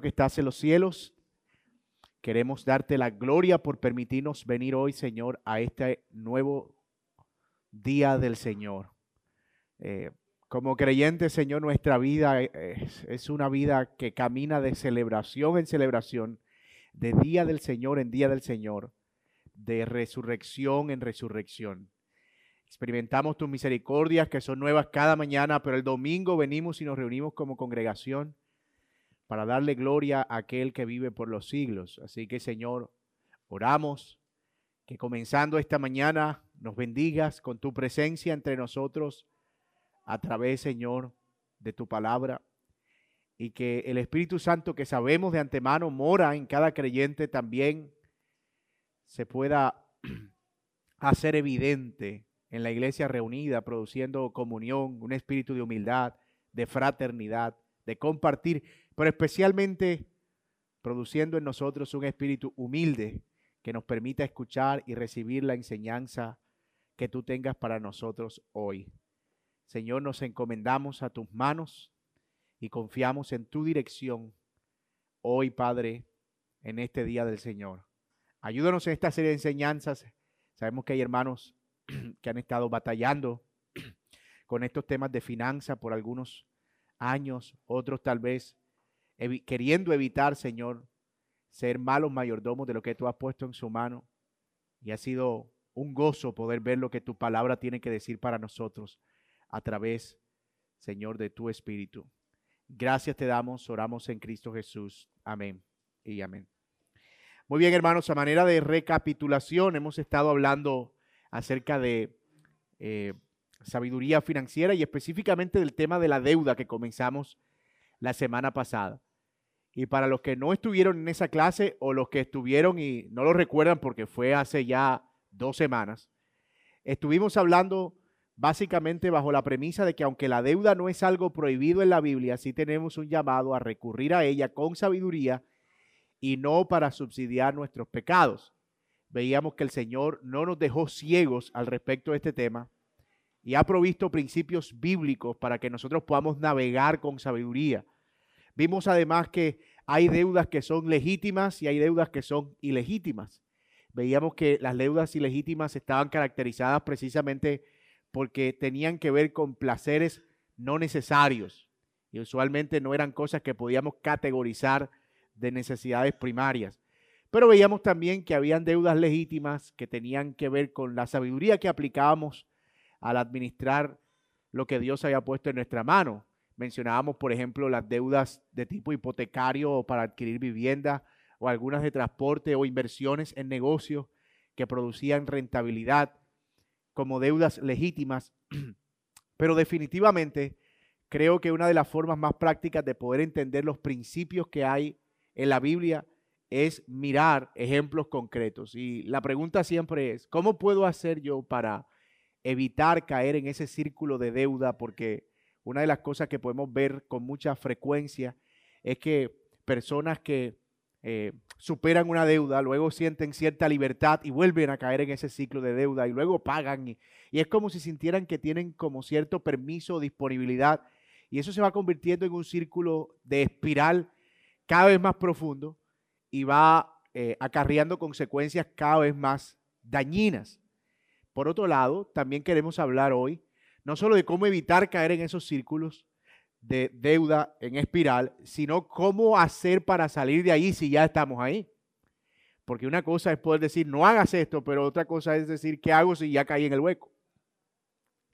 que estás en los cielos, queremos darte la gloria por permitirnos venir hoy, Señor, a este nuevo día del Señor. Eh, como creyente, Señor, nuestra vida es, es, una vida que camina de celebración en celebración, de día del Señor en día del Señor, de resurrección en resurrección. Experimentamos tus misericordias que son nuevas cada mañana, pero el domingo venimos y nos reunimos como congregación para darle gloria a aquel que vive por los siglos. Así que Señor, oramos que comenzando esta mañana nos bendigas con tu presencia entre nosotros a través, Señor, de tu palabra y que el Espíritu Santo que sabemos de antemano mora en cada creyente también se pueda hacer evidente en la iglesia reunida, produciendo comunión, un espíritu de humildad, de fraternidad, de compartir, pero especialmente produciendo en nosotros un espíritu humilde que nos permita escuchar y recibir la enseñanza que tú tengas para nosotros hoy. Señor, nos encomendamos a tus manos y confiamos en tu dirección hoy, Padre, en este día del Señor. Ayúdanos en esta serie de enseñanzas. Sabemos que hay hermanos que han estado batallando con estos temas de finanza por algunos años, otros tal vez queriendo evitar, Señor, ser malos mayordomos de lo que tú has puesto en su mano. Y ha sido un gozo poder ver lo que tu palabra tiene que decir para nosotros a través, Señor, de tu Espíritu. Gracias te damos, oramos en Cristo Jesús. Amén y amén. Muy bien, hermanos, a manera de recapitulación, hemos estado hablando acerca de eh, sabiduría financiera y específicamente del tema de la deuda que comenzamos la semana pasada. Y para los que no estuvieron en esa clase o los que estuvieron y no lo recuerdan porque fue hace ya dos semanas, estuvimos hablando básicamente bajo la premisa de que aunque la deuda no es algo prohibido en la Biblia, sí tenemos un llamado a recurrir a ella con sabiduría y no para subsidiar nuestros pecados veíamos que el Señor no nos dejó ciegos al respecto de este tema y ha provisto principios bíblicos para que nosotros podamos navegar con sabiduría. Vimos además que hay deudas que son legítimas y hay deudas que son ilegítimas. Veíamos que las deudas ilegítimas estaban caracterizadas precisamente porque tenían que ver con placeres no necesarios y usualmente no eran cosas que podíamos categorizar de necesidades primarias. Pero veíamos también que habían deudas legítimas que tenían que ver con la sabiduría que aplicábamos al administrar lo que Dios había puesto en nuestra mano. Mencionábamos, por ejemplo, las deudas de tipo hipotecario para adquirir vivienda o algunas de transporte o inversiones en negocios que producían rentabilidad como deudas legítimas. Pero definitivamente creo que una de las formas más prácticas de poder entender los principios que hay en la Biblia es mirar ejemplos concretos. Y la pregunta siempre es, ¿cómo puedo hacer yo para evitar caer en ese círculo de deuda? Porque una de las cosas que podemos ver con mucha frecuencia es que personas que eh, superan una deuda, luego sienten cierta libertad y vuelven a caer en ese ciclo de deuda y luego pagan. Y, es como si sintieran que tienen como cierto permiso o disponibilidad. Y eso se va convirtiendo en un círculo de espiral cada vez más profundo y va eh, acarreando consecuencias cada vez más dañinas. Por otro lado, también queremos hablar hoy no solo de cómo evitar caer en esos círculos de deuda en espiral, sino cómo hacer para salir de ahí si ya estamos ahí. Porque una cosa es poder decir, no hagas esto, pero otra cosa es decir, ¿qué hago si ya caí en el hueco?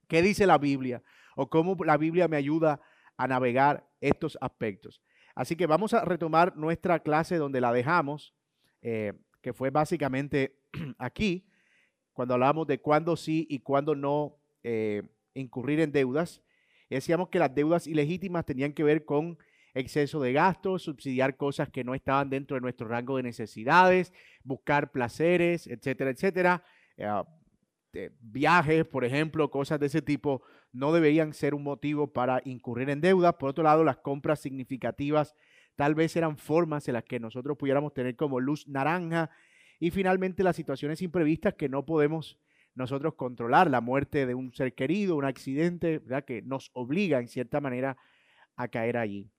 ¿Qué dice la Biblia? O cómo la Biblia me ayuda a navegar estos aspectos. Así que vamos a retomar nuestra clase donde la dejamos, eh, que fue básicamente aquí, cuando hablamos de cuándo sí y cuándo no eh, incurrir en deudas. Decíamos que las deudas ilegítimas tenían que ver con exceso de gastos, subsidiar cosas que no estaban dentro de nuestro rango de necesidades, buscar placeres, etcétera, etcétera. Eh, viajes, por ejemplo, cosas de ese tipo, no deberían ser un motivo para incurrir en deudas. Por otro lado, las compras significativas tal vez eran formas en las que nosotros pudiéramos tener como luz naranja. Y finalmente las situaciones imprevistas que no podemos nosotros controlar, la muerte de un ser querido, un accidente, ¿verdad? que nos obliga en cierta manera a caer allí.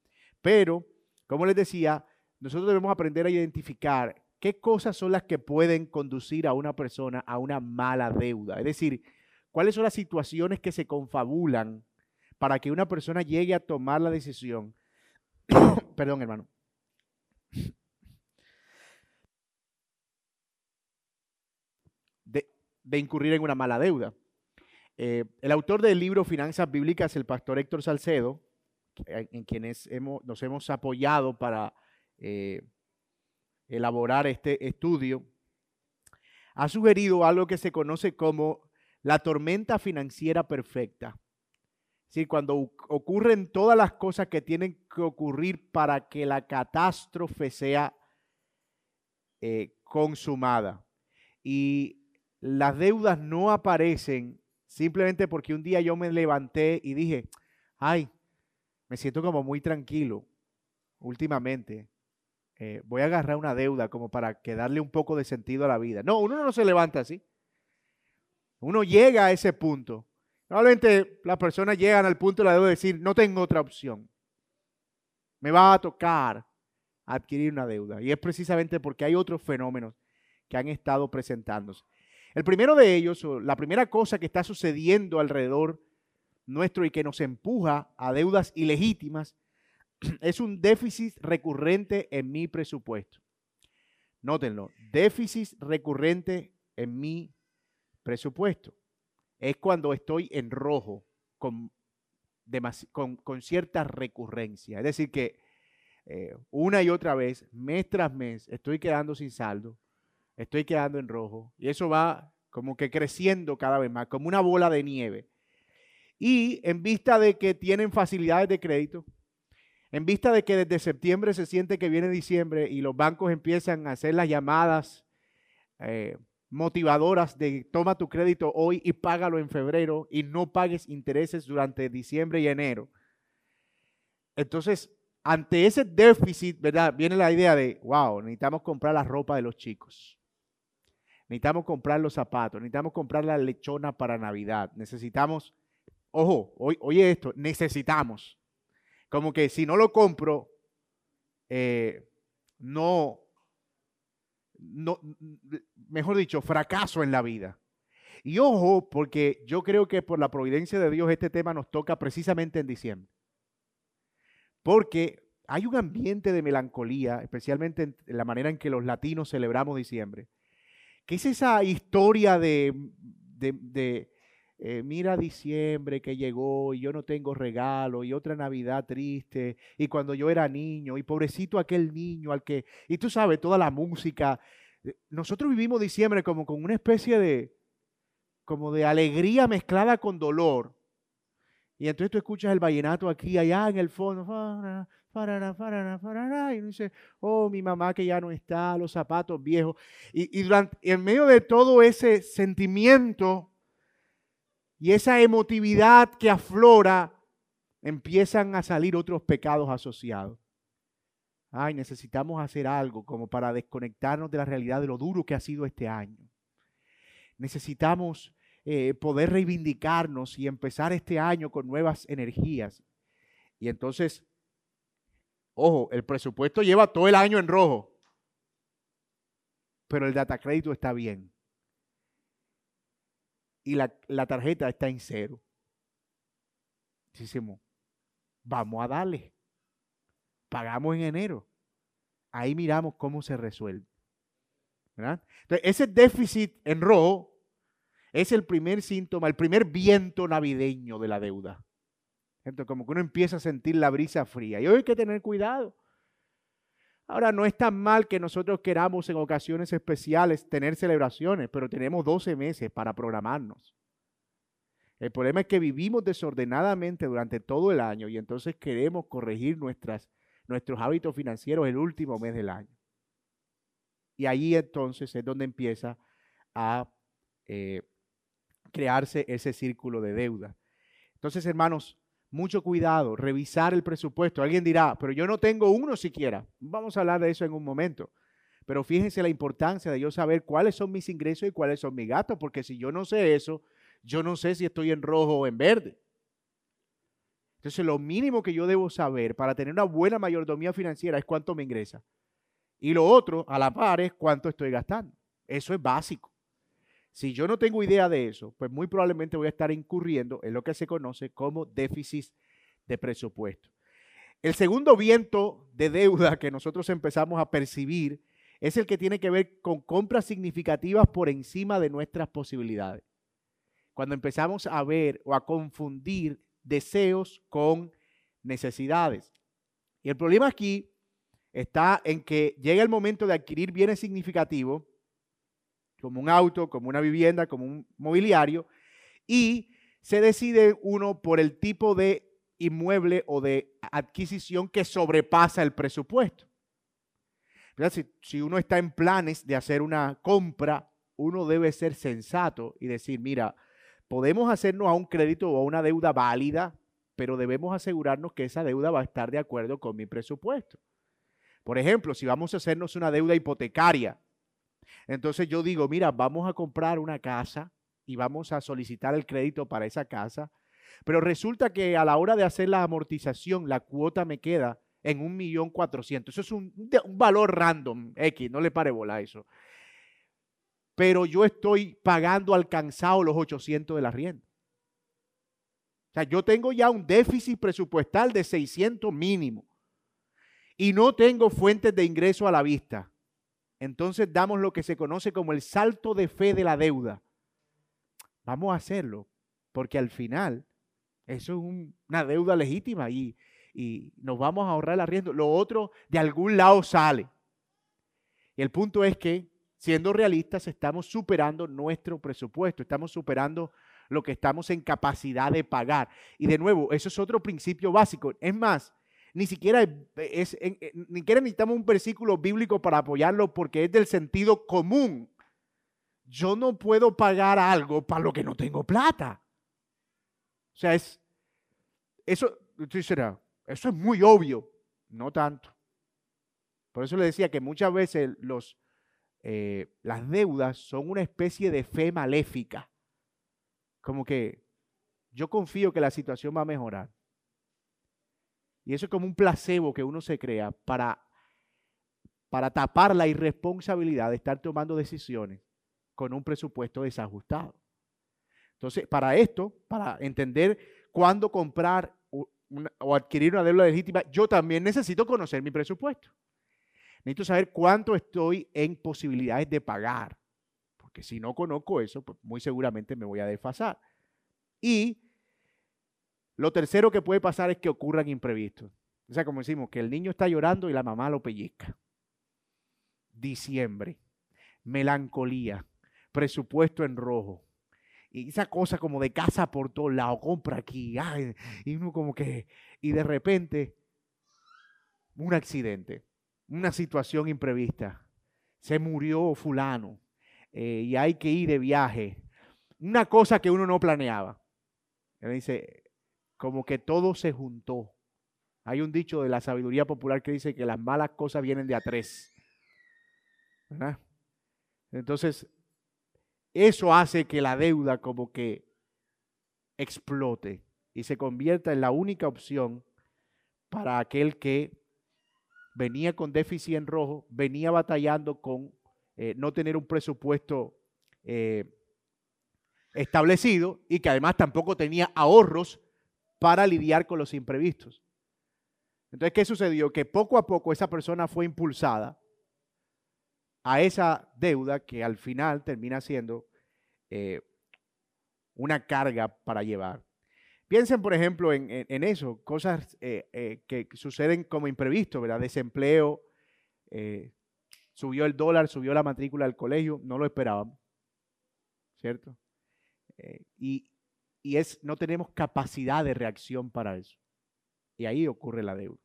Pero, como les decía, nosotros debemos aprender a identificar qué cosas son las que pueden conducir a una persona a una mala deuda. Es decir, cuáles son las situaciones que se confabulan para que una persona llegue a tomar la decisión. Perdón, hermano. De, incurrir en una mala deuda. Eh, el autor del libro Finanzas Bíblicas, el pastor Héctor Salcedo, en quienes hemos, nos hemos apoyado para eh, elaborar este estudio, ha sugerido algo que se conoce como la tormenta financiera perfecta. Es cuando ocurren todas las cosas que tienen que ocurrir para que la catástrofe sea eh, consumada. Y las deudas no aparecen simplemente porque un día yo me levanté y dije, ay, me siento como muy tranquilo últimamente. Eh, voy a agarrar una deuda como para que darle un poco de sentido a la vida. No, uno no se levanta así. Uno llega a ese punto. Probablemente las personas llegan al punto de la deuda de decir, no tengo otra opción. Me va a tocar adquirir una deuda. Y es precisamente porque hay otros fenómenos que han estado presentándose. El primero de ellos, la primera cosa que está sucediendo alrededor nuestro y que nos empuja a deudas ilegítimas, es un déficit recurrente en mi presupuesto. Nótenlo, déficit recurrente en mi presupuesto. Es cuando estoy en rojo con, con, cierta recurrencia. Es decir, que eh, una y otra vez, mes tras mes, estoy quedando sin saldo, estoy quedando en rojo. Y eso va como que creciendo cada vez más, como una bola de nieve. Y en vista de que tienen facilidades de crédito, en vista de que desde septiembre se siente que viene diciembre y los bancos empiezan a hacer las llamadas eh, motivadoras de toma tu crédito hoy y págalo en febrero y no pagues intereses durante diciembre y enero. Entonces, ante ese déficit, ¿verdad? Viene la idea de, wow, necesitamos comprar la ropa de los chicos. Necesitamos comprar los zapatos, necesitamos comprar la lechona para Navidad. Necesitamos, ojo, oye esto, necesitamos. Como que si no lo compro, eh, no, no, mejor dicho, fracaso en la vida. Y ojo, porque yo creo que por la providencia de Dios este tema nos toca precisamente en diciembre. Porque hay un ambiente de melancolía, especialmente en la manera en que los latinos celebramos diciembre, que es esa historia de, de eh, mira diciembre que llegó y yo no tengo regalo y otra Navidad triste y cuando yo era niño y pobrecito aquel niño al que, y tú sabes, toda la música. Eh, nosotros vivimos diciembre como con una especie de, como de alegría mezclada con dolor. Y entonces tú escuchas el vallenato aquí, allá en el fondo, y dice, oh, mi mamá que ya no está, los zapatos viejos. Y, y durante, en medio de todo ese sentimiento, y esa emotividad que aflora, empiezan a salir otros pecados asociados. Ay, necesitamos hacer algo como para desconectarnos de la realidad de lo duro que ha sido este año. Necesitamos eh, poder reivindicarnos y empezar este año con nuevas energías. Y entonces, ojo, el presupuesto lleva todo el año en rojo, pero el data crédito está bien y la, tarjeta está en cero. Decimos, vamos a darle. Pagamos en enero. Ahí miramos cómo se resuelve. Entonces, ese déficit en rojo es el primer síntoma, el primer viento navideño de la deuda. Entonces, como que uno empieza a sentir la brisa fría. Y hoy hay que tener cuidado. Ahora, no es tan mal que nosotros queramos en ocasiones especiales tener celebraciones, pero tenemos 12 meses para programarnos. El problema es que vivimos desordenadamente durante todo el año y entonces queremos corregir nuestros hábitos financieros el último mes del año. Y ahí entonces es donde empieza a eh, crearse ese círculo de deuda. Entonces, hermanos, mucho cuidado, revisar el presupuesto. Alguien dirá, pero yo no tengo uno siquiera. Vamos a hablar de eso en un momento. Pero fíjense la importancia de yo saber cuáles son mis ingresos y cuáles son mis gastos, porque si yo no sé eso, yo no sé si estoy en rojo o en verde. Entonces, lo mínimo que yo debo saber para tener una buena mayordomía financiera es cuánto me ingresa. Y lo otro, a la par, es cuánto estoy gastando. Eso es básico. Si yo no tengo idea de eso, pues muy probablemente voy a estar incurriendo en lo que se conoce como déficit de presupuesto. El segundo viento de deuda que nosotros empezamos a percibir es el que tiene que ver con compras significativas por encima de nuestras posibilidades. Cuando empezamos a ver o a confundir deseos con necesidades. Y el problema aquí está en que llega el momento de adquirir bienes significativos, como un auto, como una vivienda, como un mobiliario, y se decide uno por el tipo de inmueble o de adquisición que sobrepasa el presupuesto. Si, uno está en planes de hacer una compra, uno debe ser sensato y decir, mira, podemos hacernos a un crédito o a una deuda válida, pero debemos asegurarnos que esa deuda va a estar de acuerdo con mi presupuesto. Por ejemplo, si vamos a hacernos una deuda hipotecaria, entonces yo digo, mira, vamos a comprar una casa y vamos a solicitar el crédito para esa casa, pero resulta que a la hora de hacer la amortización, la cuota me queda en un millón cuatrocientos. Eso es un, valor random, X, no le pare bola a eso. Pero yo estoy pagando alcanzado los 800 de la rienda. O sea, yo tengo ya un déficit presupuestal de 600 mínimo y no tengo fuentes de ingreso a la vista. Entonces damos lo que se conoce como el salto de fe de la deuda. Vamos a hacerlo, porque al final eso es una deuda legítima y, nos vamos a ahorrar el arriendo. Lo otro de algún lado sale. Y el punto es que, siendo realistas, estamos superando nuestro presupuesto, estamos superando lo que estamos en capacidad de pagar. Y de nuevo, eso es otro principio básico. Es más, ni siquiera, es, ni siquiera necesitamos un versículo bíblico para apoyarlo porque es del sentido común. Yo no puedo pagar algo para lo que no tengo plata. O sea, es, eso, eso es muy obvio, no tanto. Por eso le decía que muchas veces los, eh, las deudas son una especie de fe maléfica. Como que yo confío que la situación va a mejorar. Y eso es como un placebo que uno se crea para, para tapar la irresponsabilidad de estar tomando decisiones con un presupuesto desajustado. Entonces, para esto, para entender cuándo comprar o adquirir una deuda legítima, yo también necesito conocer mi presupuesto. Necesito saber cuánto estoy en posibilidades de pagar. Porque si no conozco eso, pues muy seguramente me voy a desfasar. Y lo tercero que puede pasar es que ocurran imprevistos. O sea, como decimos, que el niño está llorando y la mamá lo pellizca. Diciembre, melancolía, presupuesto en rojo. Y esa cosa como de casa por todos lados, compra aquí, y uno como que, y de repente, un accidente, una situación imprevista. Se murió fulano eh, y hay que ir de viaje. Una cosa que uno no planeaba. Él dice, como que todo se juntó. Hay un dicho de la sabiduría popular que dice que las malas cosas vienen de a tres. Entonces, eso hace que la deuda como que explote y se convierta en la única opción para aquel que venía con déficit en rojo, venía batallando con eh, no tener un presupuesto eh, establecido y que además tampoco tenía ahorros para lidiar con los imprevistos. Entonces, ¿qué sucedió? Que poco a poco esa persona fue impulsada a esa deuda que al final termina siendo eh, una carga para llevar. Piensen, por ejemplo, en, eso, cosas eh, eh, que suceden como imprevisto, ¿verdad? Desempleo, subió el dólar, subió la matrícula del colegio, no lo esperábamos, ¿cierto? y, y es, no tenemos capacidad de reacción para eso. Y ahí ocurre la deuda.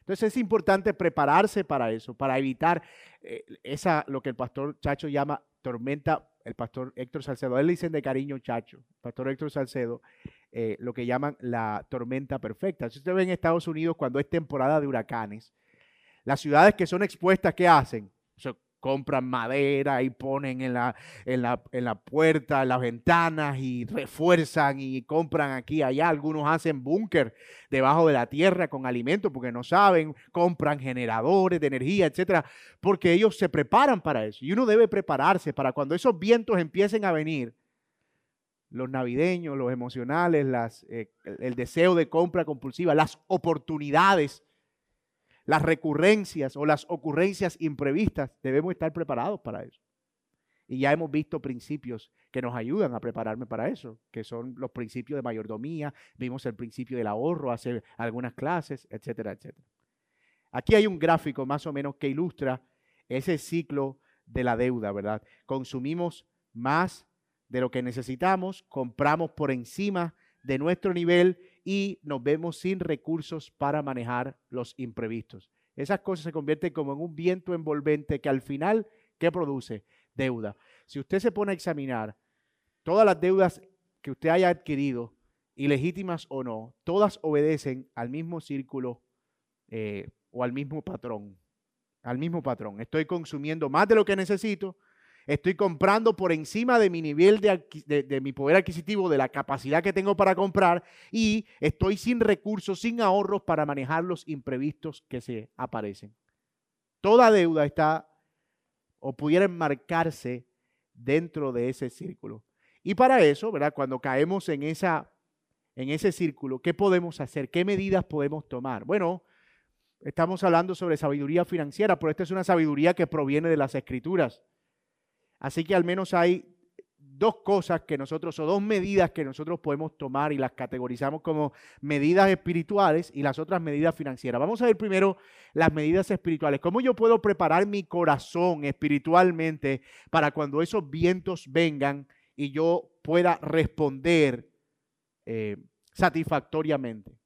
Entonces es importante prepararse para eso, para evitar eh, esa, lo que el pastor Chacho llama tormenta, el pastor Héctor Salcedo, él le dicen de cariño Chacho, el pastor Héctor Salcedo, eh, lo que llaman la tormenta perfecta. Si usted ve en Estados Unidos cuando es temporada de huracanes, las ciudades que son expuestas, ¿qué hacen? Compran madera y ponen en la, en la, en la puerta, en las ventanas y refuerzan y compran aquí allá. Algunos hacen búnker debajo de la tierra con alimentos porque no saben, compran generadores de energía, etcétera, porque ellos se preparan para eso. Y uno debe prepararse para cuando esos vientos empiecen a venir, los navideños, los emocionales, eh, el deseo de compra compulsiva, las oportunidades las recurrencias o las ocurrencias imprevistas, debemos estar preparados para eso. Y ya hemos visto principios que nos ayudan a prepararme para eso, que son los principios de mayordomía, vimos el principio del ahorro hace algunas clases, etcétera, etcétera. Aquí hay un gráfico más o menos que ilustra ese ciclo de la deuda, ¿verdad? Consumimos más de lo que necesitamos, compramos por encima de nuestro nivel y nos vemos sin recursos para manejar los imprevistos. Esas cosas se convierten como en un viento envolvente que al final, ¿qué produce? Deuda. Si usted se pone a examinar todas las deudas que usted haya adquirido, ilegítimas o no, todas obedecen al mismo círculo eh, o al mismo patrón. Al mismo patrón. Estoy consumiendo más de lo que necesito, Estoy comprando por encima de mi nivel de, mi poder adquisitivo, de la capacidad que tengo para comprar y estoy sin recursos, sin ahorros para manejar los imprevistos que se aparecen. Toda deuda está o pudiera enmarcarse dentro de ese círculo. Y para eso, ¿verdad? Cuando caemos en, esa, en ese círculo, ¿qué podemos hacer? ¿Qué medidas podemos tomar? Bueno, estamos hablando sobre sabiduría financiera, pero esta es una sabiduría que proviene de las escrituras. Así que al menos hay dos cosas que nosotros, o dos medidas que nosotros podemos tomar y las categorizamos como medidas espirituales y las otras medidas financieras. Vamos a ver primero las medidas espirituales. ¿Cómo yo puedo preparar mi corazón espiritualmente para cuando esos vientos vengan y yo pueda responder eh, satisfactoriamente?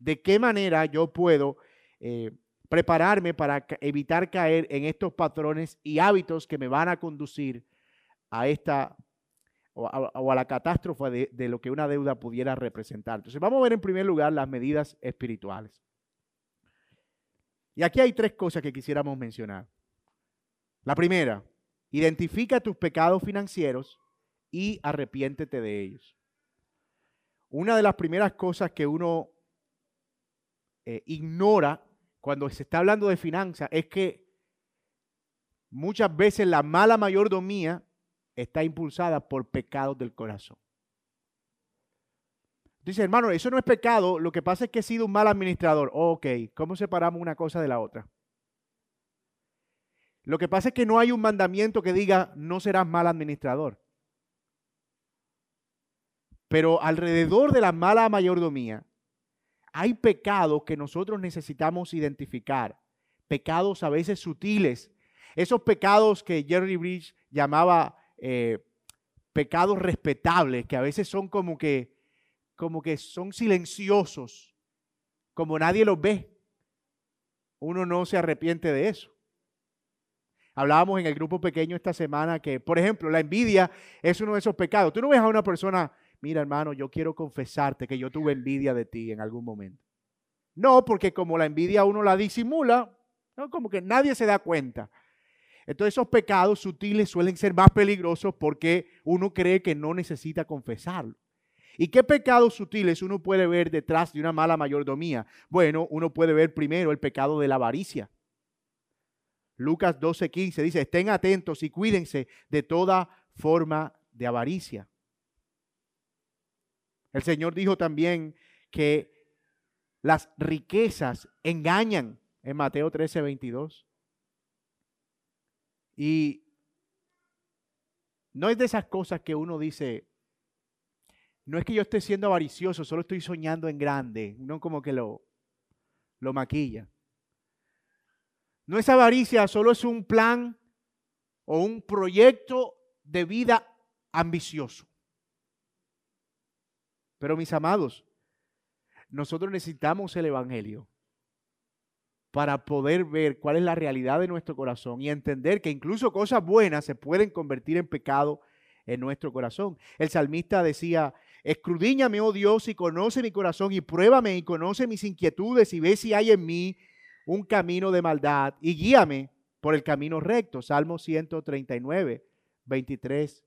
¿De qué manera yo puedo eh, prepararme para evitar caer en estos patrones y hábitos que me van a conducir a esta o a, la catástrofe de, de, lo que una deuda pudiera representar. Entonces vamos a ver en primer lugar las medidas espirituales. Y aquí hay tres cosas que quisiéramos mencionar. La primera, identifica tus pecados financieros y arrepiéntete de ellos. Una de las primeras cosas que uno eh, ignora cuando se está hablando de finanzas es que muchas veces la mala mayordomía está impulsada por pecados del corazón. Dice, hermano, eso no es pecado, lo que pasa es que he sido un mal administrador. ok, ¿cómo separamos una cosa de la otra? Lo que pasa es que no hay un mandamiento que diga, no serás mal administrador. Pero alrededor de la mala mayordomía hay pecados que nosotros necesitamos identificar, pecados a veces sutiles, esos pecados que Jerry Bridge llamaba eh, pecados respetables, que a veces son como que, como que son silenciosos, como nadie los ve. Uno no se arrepiente de eso. Hablábamos en el grupo pequeño esta semana que, por ejemplo, la envidia es uno de esos pecados. Tú no ves a una persona mira hermano, yo quiero confesarte que yo tuve envidia de ti en algún momento. No, porque como la envidia uno la disimula, como que nadie se da cuenta. Entonces esos pecados sutiles suelen ser más peligrosos porque uno cree que no necesita confesarlo. ¿Y qué pecados sutiles uno puede ver detrás de una mala mayordomía? Bueno, uno puede ver primero el pecado de la avaricia. Lucas 12:15 dice, estén atentos y cuídense de toda forma de avaricia. El Señor dijo también que las riquezas engañan en Mateo 13, 22. Y no es de esas cosas que uno dice, no es que yo esté siendo avaricioso, solo estoy soñando en grande, no como que lo, lo maquilla. No es avaricia, solo es un plan o un proyecto de vida ambicioso. Pero mis amados, nosotros necesitamos el Evangelio para poder ver cuál es la realidad de nuestro corazón y entender que incluso cosas buenas se pueden convertir en pecado en nuestro corazón. El salmista decía, escrudíñame, oh Dios, y conoce mi corazón y pruébame y conoce mis inquietudes y ve si hay en mí un camino de maldad y guíame por el camino recto. Salmo 139, 23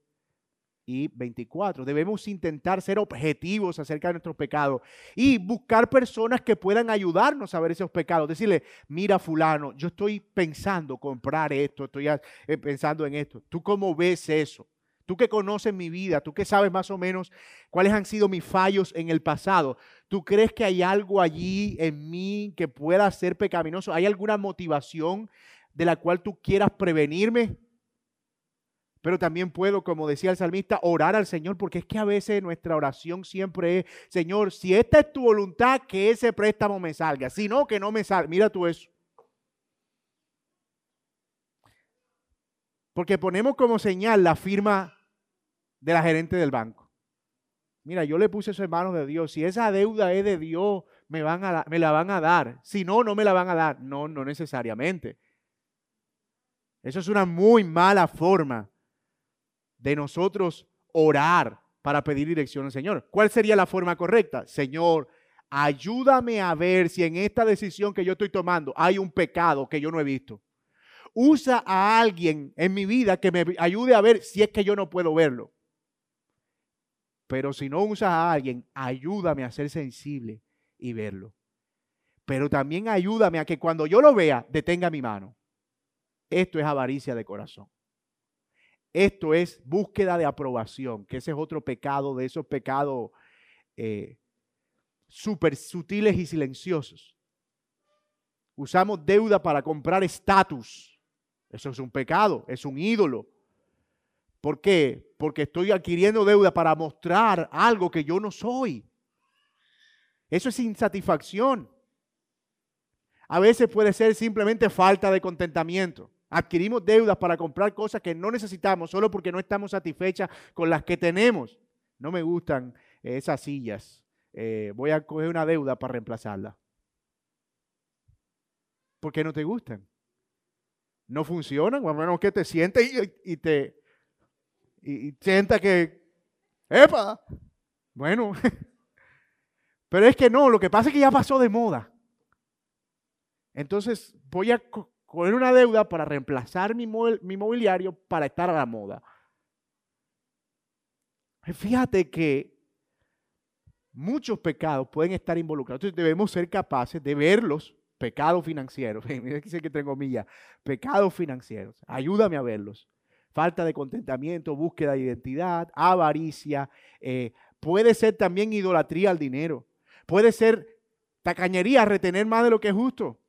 y 24. Debemos intentar ser objetivos acerca de nuestros pecados y buscar personas que puedan ayudarnos a ver esos pecados. Decirle, mira fulano, yo estoy pensando comprar esto, estoy eh, pensando en esto. ¿Tú cómo ves eso? Tú que conoces mi vida, tú que sabes más o menos cuáles han sido mis fallos en el pasado, ¿tú crees que hay algo allí en mí que pueda ser pecaminoso? ¿Hay alguna motivación de la cual tú quieras prevenirme? Pero también puedo, como decía el salmista, orar al Señor, porque es que a veces nuestra oración siempre es, Señor, si esta es tu voluntad, que ese préstamo me salga. Si no, que no me salga. Mira tú eso. Porque ponemos como señal la firma de la gerente del banco. Mira, yo le puse eso en manos de Dios. Si esa deuda es de Dios, me, van a, me la van a dar. Si no, no me la van a dar. No, no necesariamente. Eso es una muy mala forma de nosotros orar para pedir dirección al Señor. ¿Cuál sería la forma correcta? Señor, ayúdame a ver si en esta decisión que yo estoy tomando hay un pecado que yo no he visto. Usa a alguien en mi vida que me ayude a ver si es que yo no puedo verlo. Pero si no usas a alguien, ayúdame a ser sensible y verlo. Pero también ayúdame a que cuando yo lo vea, detenga mi mano. Esto es avaricia de corazón. Esto es búsqueda de aprobación, que ese es otro pecado de esos pecados eh, súper sutiles y silenciosos. Usamos deuda para comprar estatus. Eso es un pecado, es un ídolo. ¿Por qué? Porque estoy adquiriendo deuda para mostrar algo que yo no soy. Eso es insatisfacción. A veces puede ser simplemente falta de contentamiento. Adquirimos deudas para comprar cosas que no necesitamos solo porque no estamos satisfechas con las que tenemos. No me gustan esas sillas. Eh, voy a coger una deuda para reemplazarla. ¿Por qué no te gustan? No funcionan, a menos que te sientes y, te y, sienta que, ¡epa! Bueno, pero es que no, lo que pasa es que ya pasó de moda. Entonces voy a coger una deuda para reemplazar mi, mi mobiliario para estar a la moda. Fíjate que muchos pecados pueden estar involucrados. Entonces debemos ser capaces de verlos, pecados financieros. Mira que que tengo milla. Pecados financieros. Ayúdame a verlos. Falta de contentamiento, búsqueda de identidad, avaricia. Eh, puede ser también idolatría al dinero. Puede ser tacañería, retener más de lo que es justo.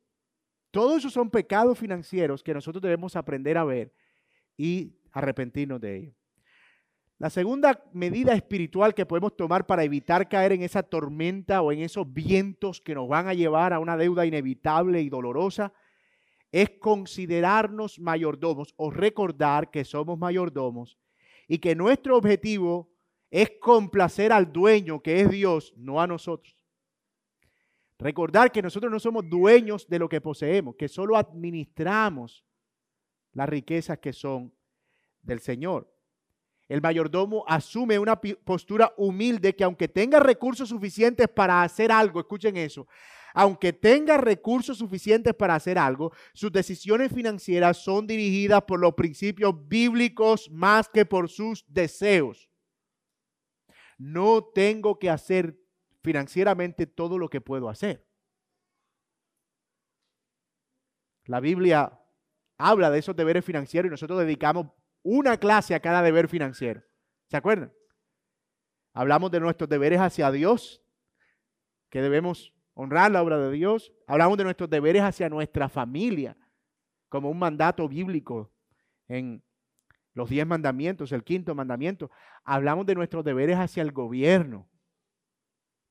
Todos esos son pecados financieros que nosotros debemos aprender a ver y arrepentirnos de ellos. La segunda medida espiritual que podemos tomar para evitar caer en esa tormenta o en esos vientos que nos van a llevar a una deuda inevitable y dolorosa es considerarnos mayordomos o recordar que somos mayordomos y que nuestro objetivo es complacer al dueño que es Dios, no a nosotros. Recordar que nosotros no somos dueños de lo que poseemos, que solo administramos las riquezas que son del Señor. El mayordomo asume una postura humilde que aunque tenga recursos suficientes para hacer algo, escuchen eso, aunque tenga recursos suficientes para hacer algo, sus decisiones financieras son dirigidas por los principios bíblicos más que por sus deseos. No tengo que hacer financieramente todo lo que puedo hacer. La Biblia habla de esos deberes financieros y nosotros dedicamos una clase a cada deber financiero. ¿Se acuerdan? Hablamos de nuestros deberes hacia Dios, que debemos honrar la obra de Dios. Hablamos de nuestros deberes hacia nuestra familia, como un mandato bíblico en los diez mandamientos, el quinto mandamiento. Hablamos de nuestros deberes hacia el gobierno,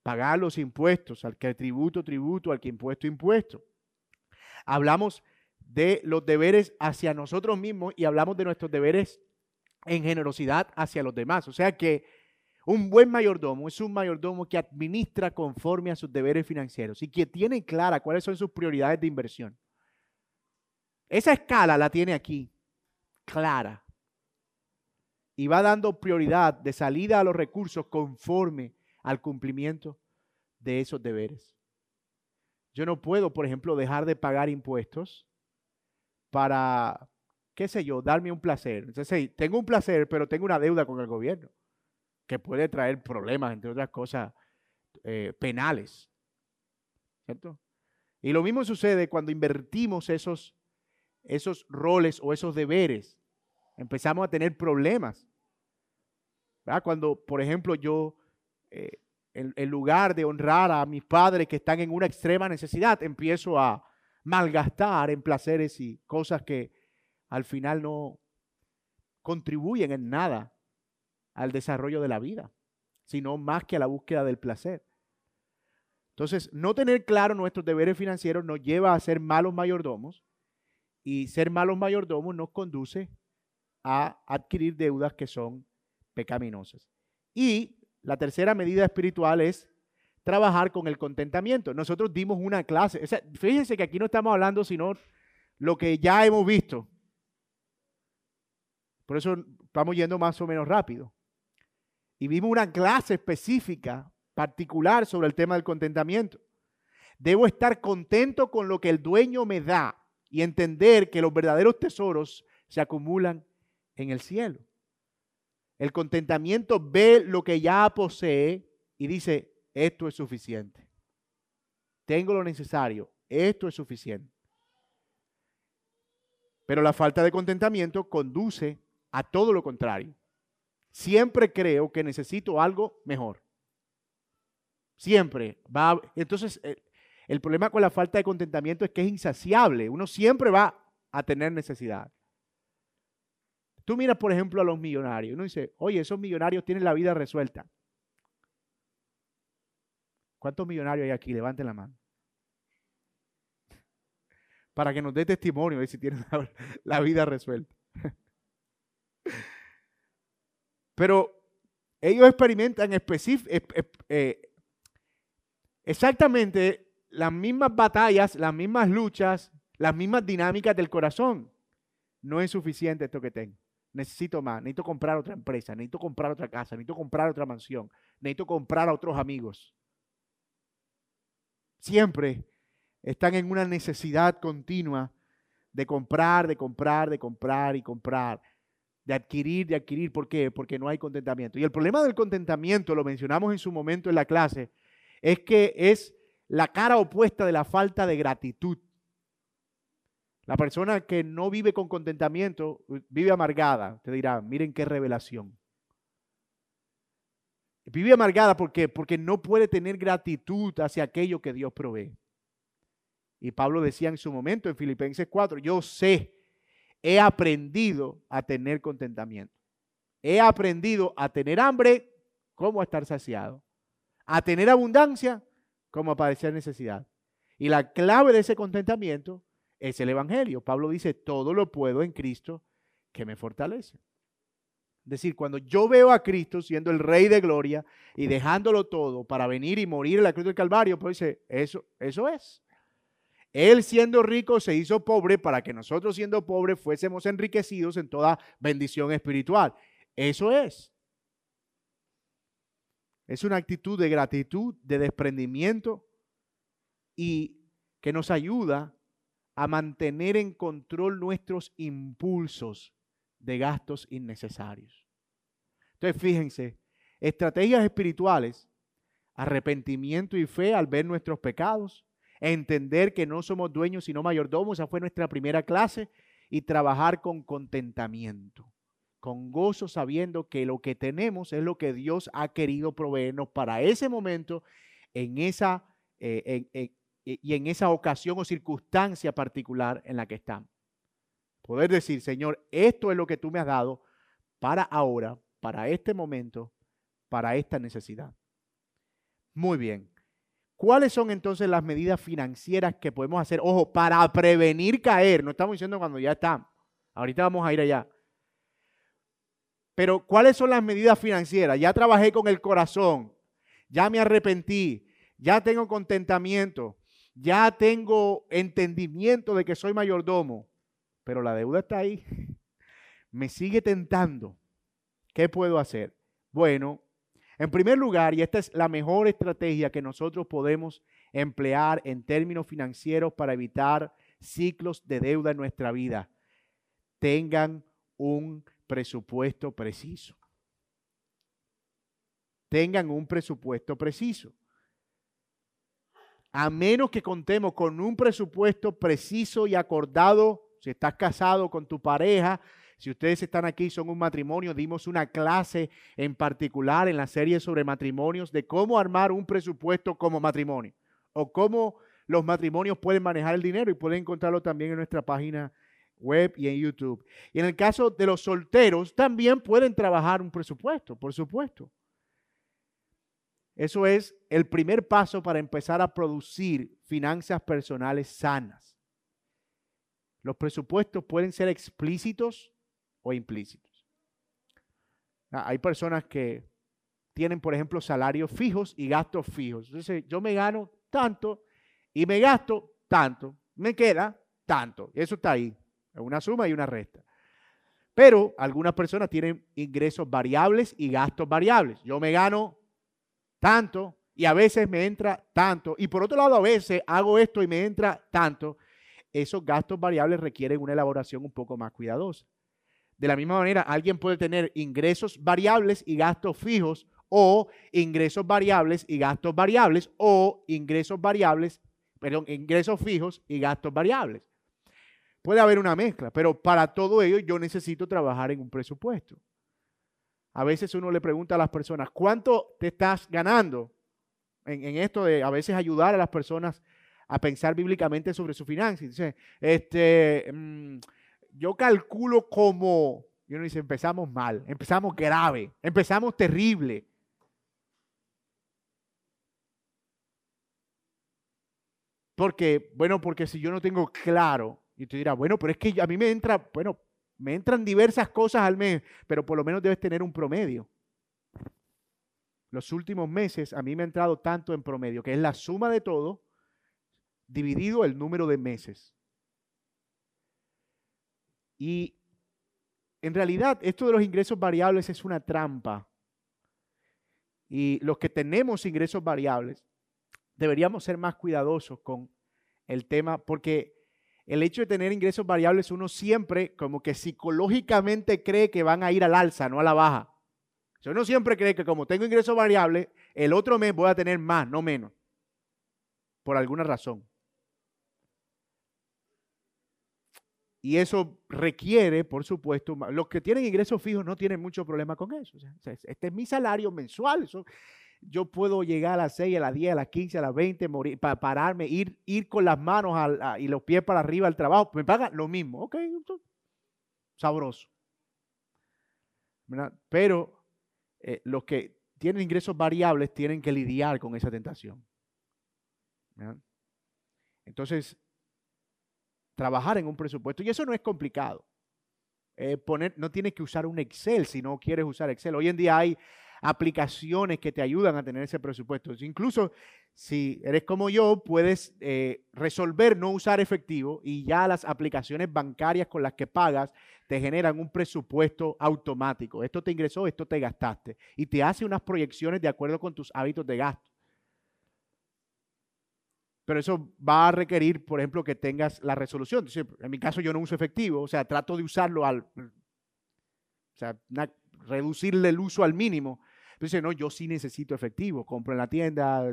pagar los impuestos, al que tributo, tributo, al que impuesto, impuesto. Hablamos de los deberes hacia nosotros mismos y hablamos de nuestros deberes en generosidad hacia los demás. O sea que un buen mayordomo es un mayordomo que administra conforme a sus deberes financieros y que tiene clara cuáles son sus prioridades de inversión. Esa escala la tiene aquí, clara. Y va dando prioridad de salida a los recursos conforme al cumplimiento de esos deberes. Yo no puedo, por ejemplo, dejar de pagar impuestos para, qué sé yo, darme un placer. Entonces, tengo un placer, pero tengo una deuda con el gobierno que puede traer problemas, entre otras cosas, eh, penales. ¿Cierto? Y lo mismo sucede cuando invertimos esos, esos roles o esos deberes. Empezamos a tener problemas. Cuando, por ejemplo, yo, eh, en, lugar de honrar a mis padres que están en una extrema necesidad, empiezo a malgastar en placeres y cosas que al final no contribuyen en nada al desarrollo de la vida, sino más que a la búsqueda del placer. Entonces, no tener claro nuestros deberes financieros nos lleva a ser malos mayordomos y ser malos mayordomos nos conduce a adquirir deudas que son pecaminosas. Y la tercera medida espiritual es trabajar con el contentamiento. Nosotros dimos una clase, fíjense que aquí no estamos hablando sino lo que ya hemos visto. Por eso estamos yendo más o menos rápido. Y vimos una clase específica particular sobre el tema del contentamiento. Debo estar contento con lo que el dueño me da y entender que los verdaderos tesoros se acumulan en el cielo. El contentamiento ve lo que ya posee y dice, esto es suficiente. Tengo lo necesario, esto es suficiente. Pero la falta de contentamiento conduce a todo lo contrario. Siempre creo que necesito algo mejor. Siempre va. entonces, eh, el problema con la falta de contentamiento es que es insaciable. Uno siempre va a tener necesidad. Tú miras, por ejemplo, a los millonarios. Uno dice, oye, esos millonarios tienen la vida resuelta. ¿Cuántos millonarios hay aquí? Levanten la mano. Para que nos dé testimonio de si tienen la, vida resuelta. Pero ellos experimentan eh, exactamente las mismas batallas, las mismas luchas, las mismas dinámicas del corazón. No es suficiente esto que tengo. Necesito más. Necesito comprar otra empresa. Necesito comprar otra casa. Necesito comprar otra mansión. Necesito comprar a otros amigos. Siempre están en una necesidad continua de comprar, de comprar, de comprar y comprar. De adquirir, de adquirir. ¿Por qué? Porque no hay contentamiento. Y el problema del contentamiento, lo mencionamos en su momento en la clase, es que es la cara opuesta de la falta de gratitud. La persona que no vive con contentamiento vive amargada. Te dirá, miren qué revelación. Vive amargada ¿por porque no puede tener gratitud hacia aquello que Dios provee. Y Pablo decía en su momento en Filipenses 4, yo sé, he aprendido a tener contentamiento. He aprendido a tener hambre como a estar saciado a tener abundancia como a padecer necesidad. Y la clave de ese contentamiento es el Evangelio. Pablo dice, todo lo puedo en Cristo que me fortalece. Es decir, cuando yo veo a Cristo siendo el Rey de Gloria y dejándolo todo para venir y morir en la cruz del Calvario, pues dice, eso, eso es. Él siendo rico se hizo pobre para que nosotros siendo pobres fuésemos enriquecidos en toda bendición espiritual. Eso es. Es una actitud de gratitud, de desprendimiento y que nos ayuda a mantener en control nuestros impulsos de gastos innecesarios. Entonces, fíjense, estrategias espirituales, arrepentimiento y fe al ver nuestros pecados, entender que no somos dueños sino mayordomos, esa fue nuestra primera clase, y trabajar con contentamiento con gozo sabiendo que lo que tenemos es lo que Dios ha querido proveernos para ese momento, en esa, eh, y en esa ocasión o circunstancia particular en la que estamos. Poder decir, Señor, esto es lo que tú me has dado para ahora, para este momento, para esta necesidad. Muy bien. ¿Cuáles son entonces las medidas financieras que podemos hacer? Ojo, para prevenir caer. No estamos diciendo cuando ya está. Ahorita vamos a ir allá. Pero ¿cuáles son las medidas financieras? Ya trabajé con el corazón, ya me arrepentí, ya tengo contentamiento, ya tengo entendimiento de que soy mayordomo, pero la deuda está ahí. Me sigue tentando. ¿Qué puedo hacer? Bueno, en primer lugar, y esta es la mejor estrategia que nosotros podemos emplear en términos financieros para evitar ciclos de deuda en nuestra vida, tengan un presupuesto preciso. Tengan un presupuesto preciso. A menos que contemos con un presupuesto preciso y acordado, si estás casado con tu pareja, si ustedes están aquí, son un matrimonio, dimos una clase en particular en la serie sobre matrimonios de cómo armar un presupuesto como matrimonio o cómo los matrimonios pueden manejar el dinero y pueden encontrarlo también en nuestra página web y en YouTube. Y en el caso de los solteros, también pueden trabajar un presupuesto, por supuesto. Eso es el primer paso para empezar a producir finanzas personales sanas. Los presupuestos pueden ser explícitos o implícitos. Ah, hay personas que tienen, por ejemplo, salarios fijos y gastos fijos. Entonces, yo me gano tanto y me gasto tanto. Me queda tanto. Eso está ahí. Una suma y una resta. Pero algunas personas tienen ingresos variables y gastos variables. Yo me gano tanto y a veces me entra tanto. Y por otro lado, a veces hago esto y me entra tanto. Esos gastos variables requieren una elaboración un poco más cuidadosa. De la misma manera, alguien puede tener ingresos variables y gastos fijos o ingresos variables y gastos variables o ingresos variables, perdón, ingresos fijos y gastos variables. Puede haber una mezcla, pero para todo ello yo necesito trabajar en un presupuesto. A veces uno le pregunta a las personas, ¿cuánto te estás ganando en, esto de a veces ayudar a las personas a pensar bíblicamente sobre su finanzas? Dice, este, mm, yo calculo como, y uno dice, empezamos mal, empezamos grave, empezamos terrible. Porque, bueno, porque si yo no tengo claro, y tú dirás, bueno, pero es que a mí me entra, bueno, me entran diversas cosas al mes, pero por lo menos debes tener un promedio. Los últimos meses a mí me ha entrado tanto en promedio, que es la suma de todo dividido el número de meses. Y en realidad esto de los ingresos variables es una trampa. Y los que tenemos ingresos variables deberíamos ser más cuidadosos con el tema porque el hecho de tener ingresos variables uno siempre como que psicológicamente cree que van a ir al alza, no a la baja. uno siempre cree que como tengo ingresos variables, el otro mes voy a tener más, no menos, por alguna razón. Y eso requiere, por supuesto, los que tienen ingresos fijos no tienen mucho problema con eso. este es mi salario mensual. Yo puedo llegar a las 6, a las 10, a las 15, a las 20, morir, para pararme, ir, ir con las manos y los pies para arriba al trabajo. Me pagan lo mismo. Ok, sabroso. Pero eh, los que tienen ingresos variables tienen que lidiar con esa tentación. Entonces, trabajar en un presupuesto. Y eso no es complicado. Eh, poner, no tienes que usar un Excel si no quieres usar Excel. Hoy en día hay aplicaciones que te ayudan a tener ese presupuesto. Incluso si eres como yo, puedes eh, resolver no usar efectivo y ya las aplicaciones bancarias con las que pagas te generan un presupuesto automático. Esto te ingresó, esto te gastaste. Y te hace unas proyecciones de acuerdo con tus hábitos de gasto. Pero eso va a requerir, por ejemplo, que tengas la resolución. En mi caso yo no uso efectivo, o sea, trato de usarlo al, o sea, reducirle el uso al mínimo. Entonces, no, yo sí necesito efectivo, compro en la tienda.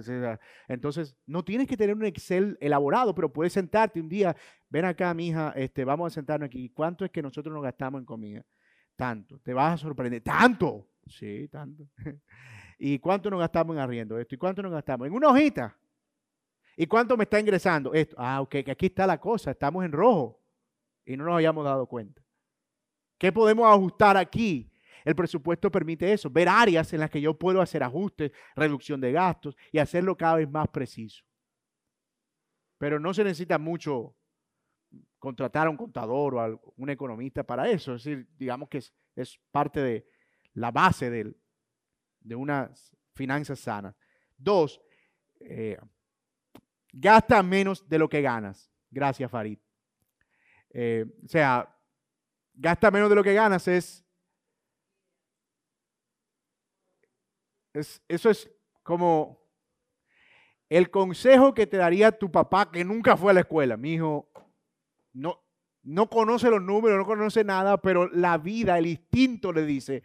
Entonces, no tienes que tener un Excel elaborado, pero puedes sentarte un día, ven acá, mi hija, este, vamos a sentarnos aquí. ¿Cuánto es que nosotros nos gastamos en comida? Tanto. Te vas a sorprender. ¿Tanto? Sí, tanto. ¿Y cuánto nos gastamos en arriendo esto? ¿Y cuánto nos gastamos? En una hojita. ¿Y cuánto me está ingresando? Esto. Ah, ok, aquí está la cosa, estamos en rojo y no nos habíamos dado cuenta. ¿Qué podemos ajustar aquí? El presupuesto permite eso, ver áreas en las que yo puedo hacer ajustes, reducción de gastos y hacerlo cada vez más preciso. Pero no se necesita mucho contratar a un contador o a un economista para eso. Es decir, digamos que es, parte de la base de, unas finanzas sanas. Dos, eh, Gasta menos de lo que ganas. Gracias, Farid. Eh, o sea, gasta menos de lo que ganas es, es, Eso es como el consejo que te daría tu papá que nunca fue a la escuela. Mi hijo, no, no conoce los números, no conoce nada, pero la vida, el instinto le dice,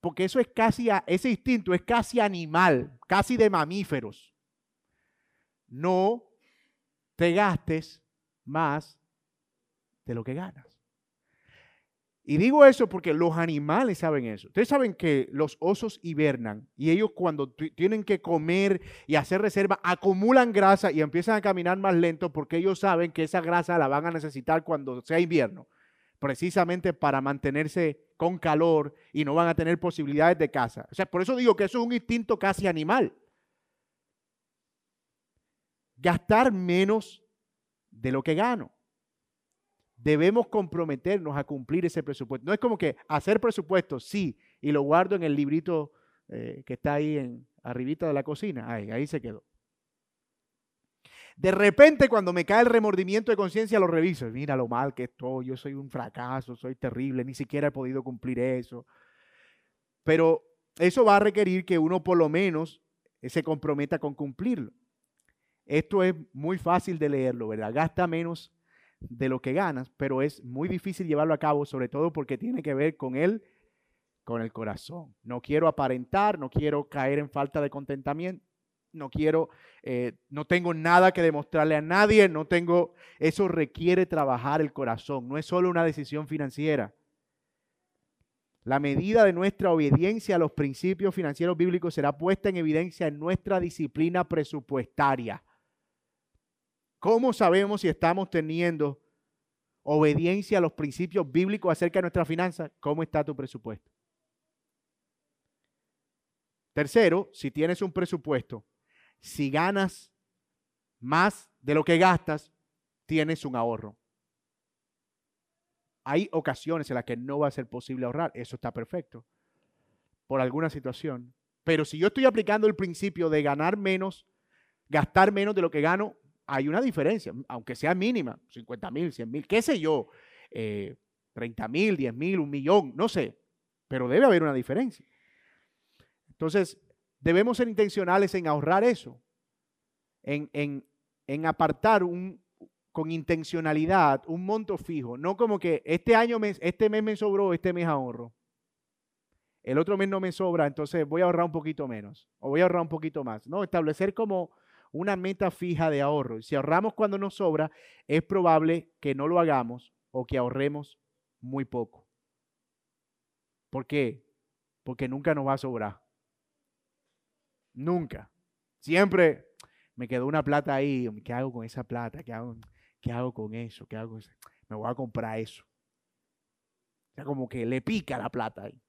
porque eso es casi, ese instinto es casi animal, casi de mamíferos. No te gastes más de lo que ganas. Y digo eso porque los animales saben eso. Ustedes saben que los osos hibernan y ellos cuando tienen que comer y hacer reserva acumulan grasa y empiezan a caminar más lento porque ellos saben que esa grasa la van a necesitar cuando sea invierno, precisamente para mantenerse con calor y no van a tener posibilidades de caza. O sea, por eso digo que eso es un instinto casi animal. Gastar menos de lo que gano debemos comprometernos a cumplir ese presupuesto. No es como que hacer presupuesto, sí, y lo guardo en el librito eh, que está ahí en arribita de la cocina. Ahí, ahí se quedó. De repente, cuando me cae el remordimiento de conciencia, lo reviso. Mira lo mal que estoy, yo soy un fracaso, soy terrible, ni siquiera he podido cumplir eso. Pero eso va a requerir que uno por lo menos se comprometa con cumplirlo. Esto es muy fácil de leerlo, ¿verdad? Gasta menos de lo que ganas, pero es muy difícil llevarlo a cabo, sobre todo porque tiene que ver con él, con el corazón. No quiero aparentar, no quiero caer en falta de contentamiento, no quiero, eh, no tengo nada que demostrarle a nadie, no tengo, eso requiere trabajar el corazón, no es solo una decisión financiera. La medida de nuestra obediencia a los principios financieros bíblicos será puesta en evidencia en nuestra disciplina presupuestaria. ¿Cómo sabemos si estamos teniendo obediencia a los principios bíblicos acerca de nuestra finanza? ¿Cómo está tu presupuesto? Tercero, si tienes un presupuesto, si ganas más de lo que gastas, tienes un ahorro. Hay ocasiones en las que no va a ser posible ahorrar, eso está perfecto, por alguna situación. Pero si yo estoy aplicando el principio de ganar menos, gastar menos de lo que gano, hay una diferencia, aunque sea mínima, 50 mil, 100 mil, qué sé yo, 30 eh, mil, 10 mil, un millón, no sé, pero debe haber una diferencia. Entonces, debemos ser intencionales en ahorrar eso, en, en, apartar un, con intencionalidad un monto fijo, no como que este año, este mes me sobró, este mes ahorro. El otro mes no me sobra, entonces voy a ahorrar un poquito menos o voy a ahorrar un poquito más. No, establecer como una meta fija de ahorro. Si ahorramos cuando nos sobra, es probable que no lo hagamos o que ahorremos muy poco. ¿Por qué? Porque nunca nos va a sobrar. Nunca. Siempre me quedó una plata ahí. ¿Qué hago con esa plata? ¿Qué hago, qué hago con eso? ¿Qué hago? Me voy a comprar eso. O sea, como que le pica la plata ahí.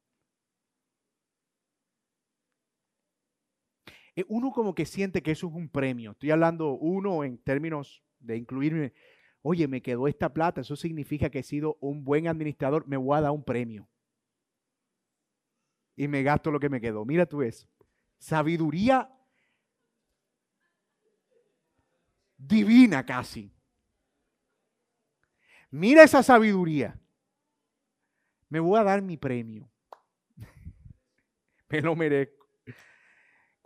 Eh, uno como que siente que eso es un premio. Estoy hablando uno en términos de incluirme. Oye, me quedó esta plata, eso significa que he sido un buen administrador, me voy a dar un premio. Y me gasto lo que me quedó. Mira tú eso. Sabiduría divina casi. Mira esa sabiduría. Me voy a dar mi premio. me lo merezco.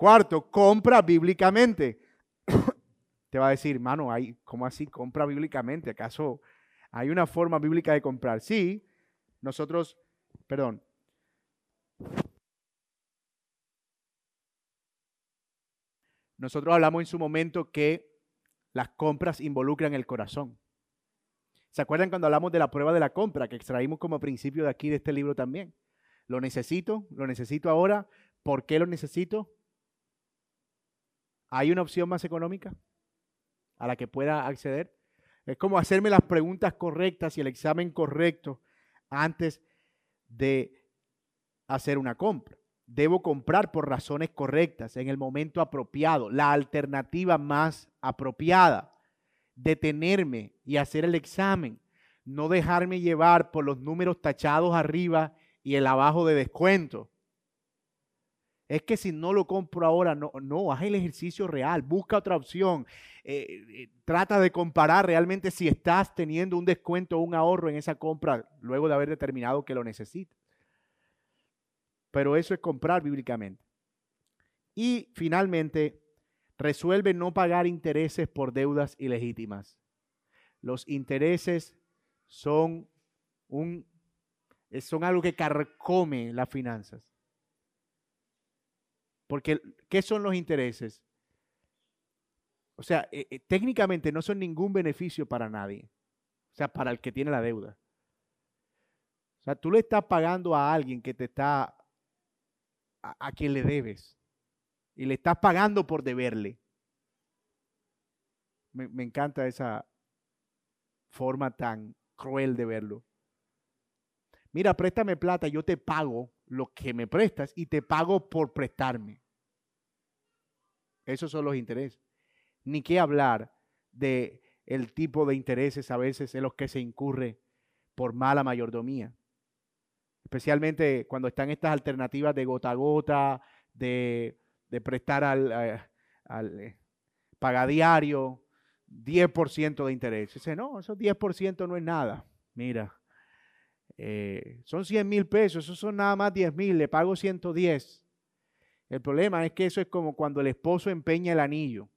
Cuarto, compra bíblicamente. Te va a decir, hermano, ¿cómo así compra bíblicamente? ¿Acaso hay una forma bíblica de comprar? Sí, nosotros, perdón. Nosotros hablamos en su momento que las compras involucran el corazón. ¿Se acuerdan cuando hablamos de la prueba de la compra que extraímos como principio de aquí de este libro también? Lo necesito, lo necesito ahora. ¿Por qué lo necesito? ¿Hay una opción más económica a la que pueda acceder? Es como hacerme las preguntas correctas y el examen correcto antes de hacer una compra. Debo comprar por razones correctas, en el momento apropiado, la alternativa más apropiada. Detenerme y hacer el examen. No dejarme llevar por los números tachados arriba y el abajo de descuento es que si no lo compro ahora, no, no, haz el ejercicio real, busca otra opción. Eh, eh, trata de comparar realmente si estás teniendo un descuento o un ahorro en esa compra luego de haber determinado que lo necesitas. Pero eso es comprar bíblicamente. Y finalmente, resuelve no pagar intereses por deudas ilegítimas. Los intereses son un son algo que carcome las finanzas. Porque, ¿qué son los intereses? O sea, eh, eh, técnicamente no son ningún beneficio para nadie. O sea, para el que tiene la deuda. O sea, tú le estás pagando a alguien que te está, a, quien le debes. Y le estás pagando por deberle. Me, me encanta esa forma tan cruel de verlo. Mira, préstame plata, yo te pago lo que me prestas y te pago por prestarme. Esos son los intereses. Ni qué hablar de el tipo de intereses a veces en los que se incurre por mala mayordomía. Especialmente cuando están estas alternativas de gota a gota, de, prestar al, eh, al eh, pagadiario 10% de interés. Dice, no, esos 10% no es nada. Mira, eh, son 100 mil pesos, esos son nada más 10 mil, le pago 110. El problema es que eso es como cuando el esposo empeña el anillo.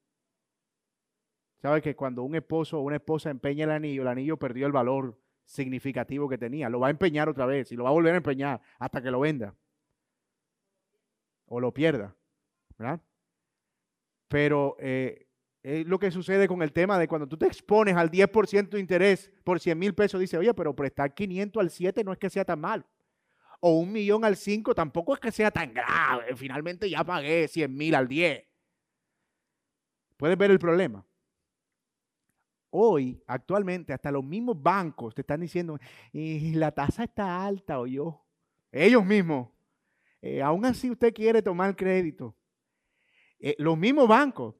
¿Sabes que cuando un esposo o una esposa empeña el anillo, el anillo perdió el valor significativo que tenía? Lo va a empeñar otra vez y lo va a volver a empeñar hasta que lo venda. O lo pierda. ¿Verdad? Pero eh, es lo que sucede con el tema de cuando tú te expones al 10% de interés por 100 mil pesos, dice, oye, pero prestar 500 al 7 no es que sea tan mal. O un millón al 5 tampoco es que sea tan grave. Finalmente ya pagué 100 mil al 10. ¿Puedes ver el problema? Hoy, actualmente, hasta los mismos bancos te están diciendo, la tasa está alta o yo. Ellos mismos. Eh, aún así usted quiere tomar crédito. Eh, los mismos bancos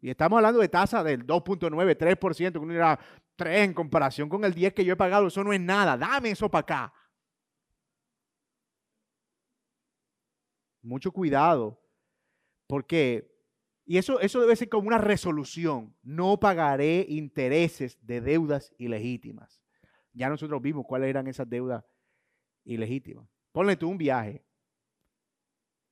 y estamos hablando de tasa del 2.9, 3%, que uno dirá, 3 en comparación con el 10 que yo he pagado, eso no es nada, dame eso para acá. Mucho cuidado, porque, y eso, eso debe ser como una resolución, no pagaré intereses de deudas ilegítimas. Ya nosotros vimos cuáles eran esas deudas ilegítimas. Ponle tú un viaje,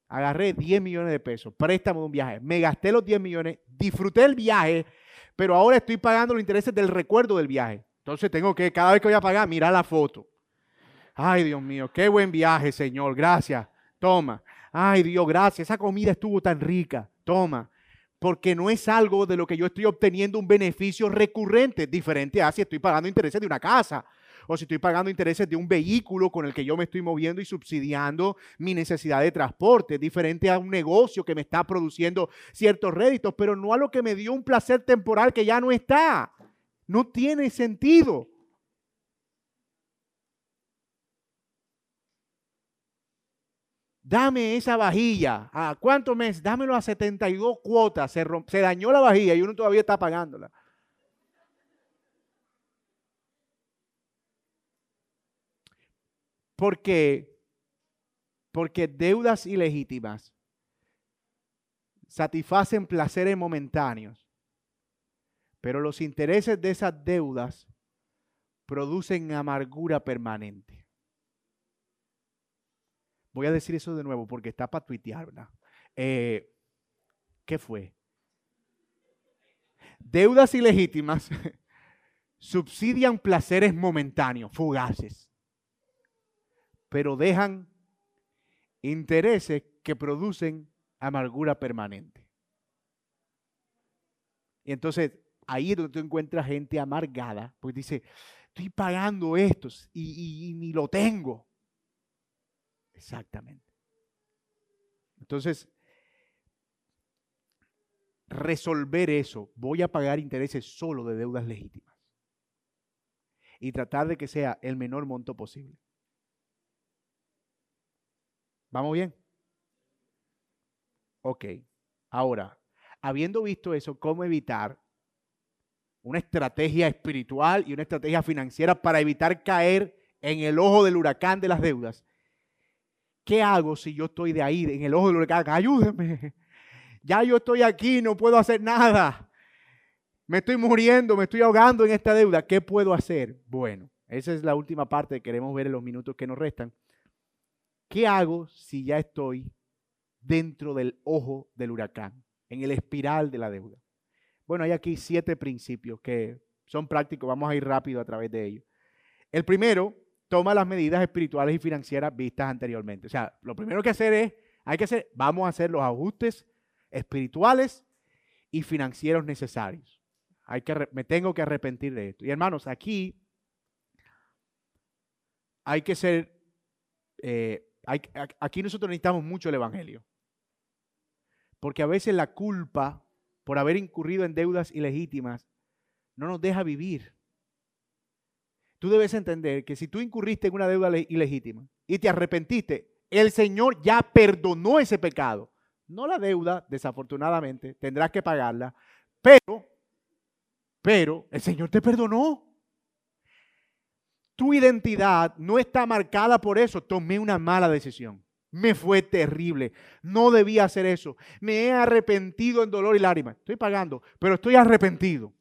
Agarré 10 millones de pesos, préstamo de un viaje, me gasté los 10 millones, disfruté el viaje, pero ahora estoy pagando los intereses del recuerdo del viaje. Entonces tengo que, cada vez que voy a pagar, mirar la foto. Ay, Dios mío, qué buen viaje, Señor, gracias. Toma. Ay, Dios, gracias. Esa comida estuvo tan rica. Toma. Porque no es algo de lo que yo estoy obteniendo un beneficio recurrente, diferente a si estoy pagando intereses de una casa o si estoy pagando intereses de un vehículo con el que yo me estoy moviendo y subsidiando mi necesidad de transporte, diferente a un negocio que me está produciendo ciertos réditos, pero no a lo que me dio un placer temporal que ya no está. No tiene sentido. Dame esa vajilla. ¿A cuántos meses? Dámelo a 72 cuotas. Se, se dañó la vajilla y uno todavía está pagándola. Porque, porque deudas ilegítimas satisfacen placeres momentáneos, pero los intereses de esas deudas producen amargura permanente. Voy a decir eso de nuevo porque está para tuitear, ¿verdad? Eh, ¿Qué fue? Deudas ilegítimas subsidian placeres momentáneos, fugaces pero dejan intereses que producen amargura permanente. Y entonces ahí es donde tú encuentras gente amargada, porque dice, estoy pagando estos y, y ni lo tengo. Exactamente. Entonces, resolver eso, voy a pagar intereses solo de deudas legítimas. Y tratar de que sea el menor monto posible. ¿Vamos bien? Ok. Ahora, habiendo visto eso, ¿cómo evitar una estrategia espiritual y una estrategia financiera para evitar caer en el ojo del huracán de las deudas? ¿Qué hago si yo estoy de ahí, en el ojo del huracán? Ayúdeme. Ya yo estoy aquí, no puedo hacer nada. Me estoy muriendo, me estoy ahogando en esta deuda. ¿Qué puedo hacer? Bueno, esa es la última parte que queremos ver en los minutos que nos restan. ¿Qué hago si ya estoy dentro del ojo del huracán, en el espiral de la deuda? Bueno, hay aquí siete principios que son prácticos, vamos a ir rápido a través de ellos. El primero, toma las medidas espirituales y financieras vistas anteriormente. O sea, lo primero que hacer es, hay que hacer, vamos a hacer los ajustes espirituales y financieros necesarios. Hay que, me tengo que arrepentir de esto. Y hermanos, aquí hay que ser, eh, aquí nosotros necesitamos mucho el Evangelio. Porque a veces la culpa por haber incurrido en deudas ilegítimas no nos deja vivir. Tú debes entender que si tú incurriste en una deuda ilegítima y te arrepentiste, el Señor ya perdonó ese pecado. No la deuda, desafortunadamente, tendrás que pagarla, pero, pero el Señor te perdonó. Tu identidad no está marcada por eso. Tomé una mala decisión. Me fue terrible. No debía hacer eso. Me he arrepentido en dolor y lágrimas. Estoy pagando, pero estoy arrepentido.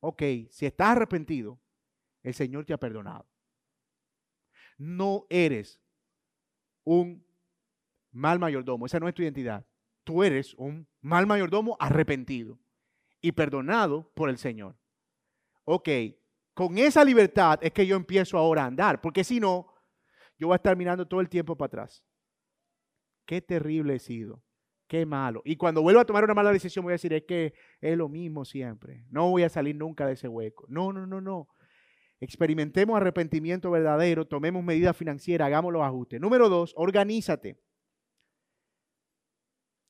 Ok, si estás arrepentido, el Señor te ha perdonado. No eres un mal mayordomo. Esa no es tu identidad. Tú eres un mal mayordomo arrepentido y perdonado por el Señor. Ok, con esa libertad es que yo empiezo ahora a andar, porque si no, yo voy a estar mirando todo el tiempo para atrás. Qué terrible he sido, qué malo. Y cuando vuelvo a tomar una mala decisión voy a decir, es que es lo mismo siempre, no voy a salir nunca de ese hueco. No, no, no, no. Experimentemos arrepentimiento verdadero, tomemos medidas financieras, hagamos los ajustes. Número dos, organízate.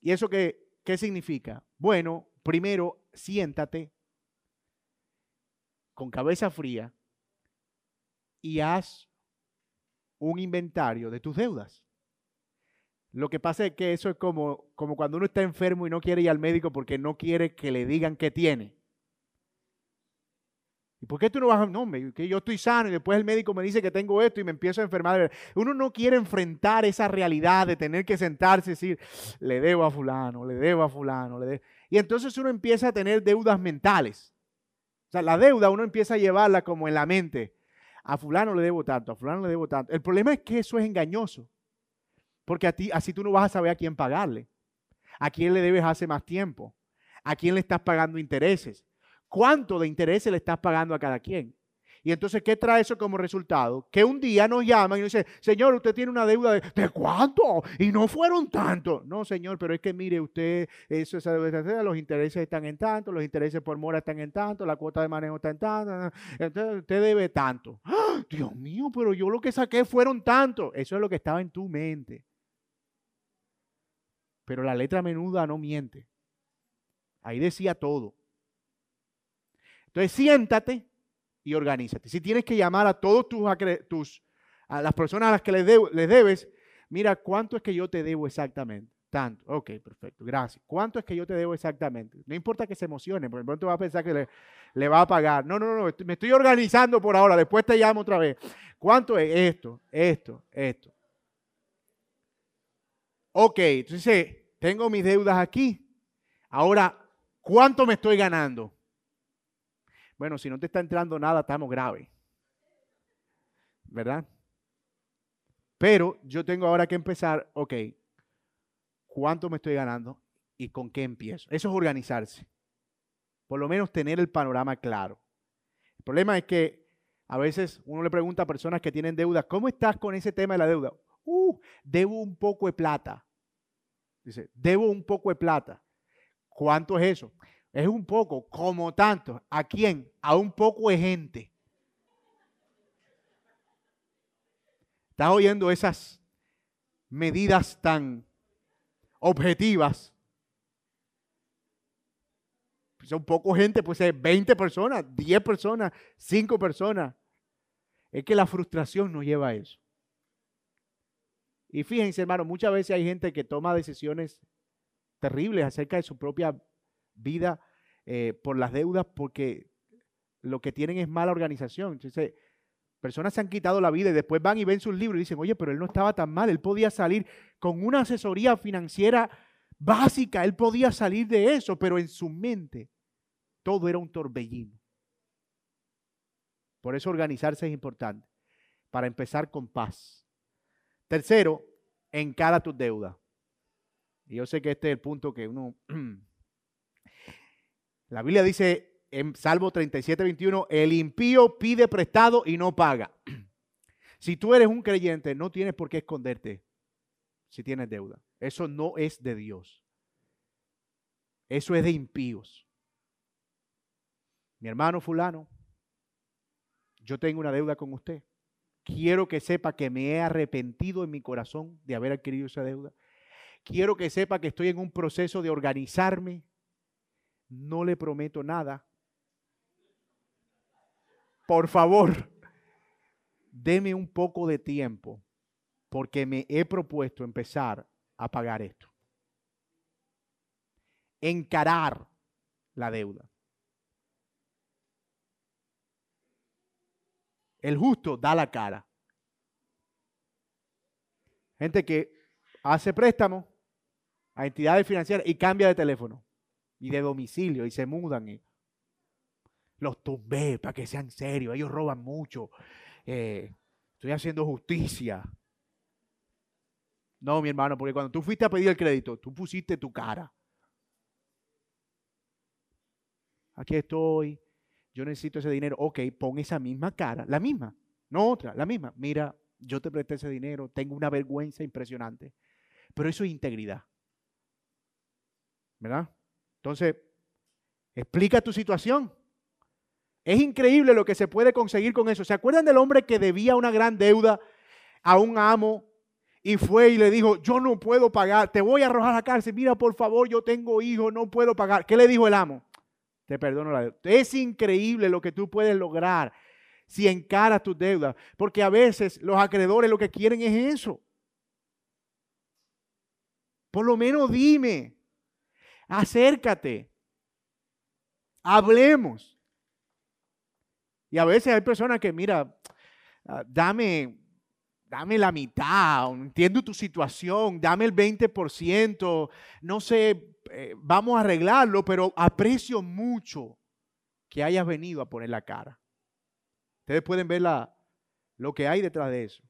¿Y eso qué, qué significa? Bueno, primero, siéntate con cabeza fría y haz un inventario de tus deudas. Lo que pasa es que eso es como, como cuando uno está enfermo y no quiere ir al médico porque no quiere que le digan qué tiene. ¿Y por qué tú no vas a.? No, que yo estoy sano y después el médico me dice que tengo esto y me empiezo a enfermar. Uno no quiere enfrentar esa realidad de tener que sentarse y decir, le debo a Fulano, le debo a Fulano. Le Y entonces uno empieza a tener deudas mentales. O sea, la deuda uno empieza a llevarla como en la mente. A fulano le debo tanto, a fulano le debo tanto. El problema es que eso es engañoso. Porque a ti, así tú no vas a saber a quién pagarle. A quién le debes hace más tiempo. A quién le estás pagando intereses. ¿Cuánto de intereses le estás pagando a cada quien? Y entonces, ¿qué trae eso como resultado? Que un día nos llaman y nos dicen, Señor, usted tiene una deuda de, ¿de cuánto? Y no fueron tanto. No, Señor, pero es que mire, usted, eso, esa deuda, los intereses están en tanto, los intereses por mora están en tanto, la cuota de manejo está en tanto. Entonces, usted debe tanto. ¡Ah! Dios mío, pero yo lo que saqué fueron tanto. Eso es lo que estaba en tu mente. Pero la letra menuda no miente. Ahí decía todo. Entonces, siéntate y organízate. Si tienes que llamar a todos tus, tus a las personas a las que les, debes, mira, ¿cuánto es que yo te debo exactamente? Tanto. Ok, perfecto, gracias. ¿Cuánto es que yo te debo exactamente? No importa que se emocione, porque pronto va a pensar que le, le, va a pagar. No, no, no, me estoy organizando por ahora, después te llamo otra vez. ¿Cuánto es esto, esto, esto? Ok, entonces tengo mis deudas aquí. Ahora, ¿cuánto me estoy ganando? Bueno, si no te está entrando nada, estamos graves. ¿Verdad? Pero yo tengo ahora que empezar, ok, ¿cuánto me estoy ganando y con qué empiezo? Eso es organizarse. Por lo menos tener el panorama claro. El problema es que a veces uno le pregunta a personas que tienen deudas, ¿cómo estás con ese tema de la deuda? Uh, debo un poco de plata. Dice, debo un poco de plata. ¿Cuánto es eso? Es un poco, como tanto. ¿A quién? A un poco de gente. ¿Estás oyendo esas medidas tan objetivas? Son poco gente, pues ser 20 personas, 10 personas, 5 personas. Es que la frustración nos lleva a eso. Y fíjense, hermano, muchas veces hay gente que toma decisiones terribles acerca de su propia vida eh, por las deudas porque lo que tienen es mala organización. Entonces, personas se han quitado la vida y después van y ven sus libros y dicen, oye, pero él no estaba tan mal, él podía salir con una asesoría financiera básica, él podía salir de eso, pero en su mente todo era un torbellino. Por eso organizarse es importante, para empezar con paz. Tercero, encara tus deudas. Y yo sé que este es el punto que uno La Biblia dice en Salmo 37, 21, el impío pide prestado y no paga. Si tú eres un creyente, no tienes por qué esconderte si tienes deuda. Eso no es de Dios. Eso es de impíos. Mi hermano fulano, yo tengo una deuda con usted. Quiero que sepa que me he arrepentido en mi corazón de haber adquirido esa deuda. Quiero que sepa que estoy en un proceso de organizarme. No le prometo nada, por favor, deme un poco de tiempo porque me he propuesto empezar a pagar esto. Encarar la deuda. El justo da la cara. Gente que hace préstamo a entidades financieras y cambia de teléfono y de domicilio y se mudan. Y los tumbé para que sean serios, ellos roban mucho. Eh, estoy haciendo justicia. No, mi hermano, porque cuando tú fuiste a pedir el crédito, tú pusiste tu cara. Aquí estoy, yo necesito ese dinero. Ok, pon esa misma cara, la misma, no otra, la misma. Mira, yo te presté ese dinero, tengo una vergüenza impresionante. Pero eso es integridad. ¿Verdad? Entonces, explica tu situación. Es increíble lo que se puede conseguir con eso. ¿Se acuerdan del hombre que debía una gran deuda a un amo y fue y le dijo, yo no puedo pagar, te voy a arrojar a la cárcel, mira por favor, yo tengo hijos, no puedo pagar. ¿Qué le dijo el amo? Te perdono la deuda. Es increíble lo que tú puedes lograr si encaras tus deudas, porque a veces los acreedores lo que quieren es eso. Por lo menos dime, acércate, hablemos. Y a veces hay personas que, mira, ah, dame, dame la mitad, entiendo tu situación, dame el 20%, no sé, eh, vamos a arreglarlo, pero aprecio mucho que hayas venido a poner la cara. Ustedes pueden ver la, lo que hay detrás de eso,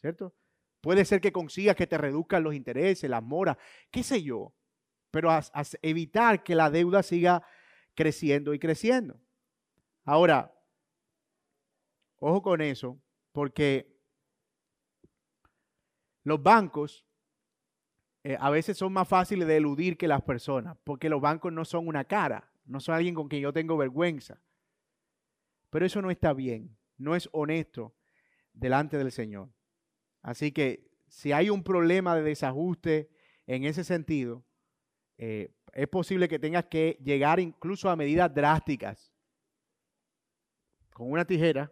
¿cierto? Puede ser que consigas que te reduzcan los intereses, las moras, qué sé yo, pero evitar que la deuda siga creciendo y creciendo. Ahora, Ojo con eso, porque los bancos eh, a veces son más fáciles de eludir que las personas, porque los bancos no son una cara, no son alguien con quien yo tengo vergüenza. Pero eso no está bien, no es honesto delante del Señor. Así que si hay un problema de desajuste en ese sentido, eh, es posible que tengas que llegar incluso a medidas drásticas con una tijera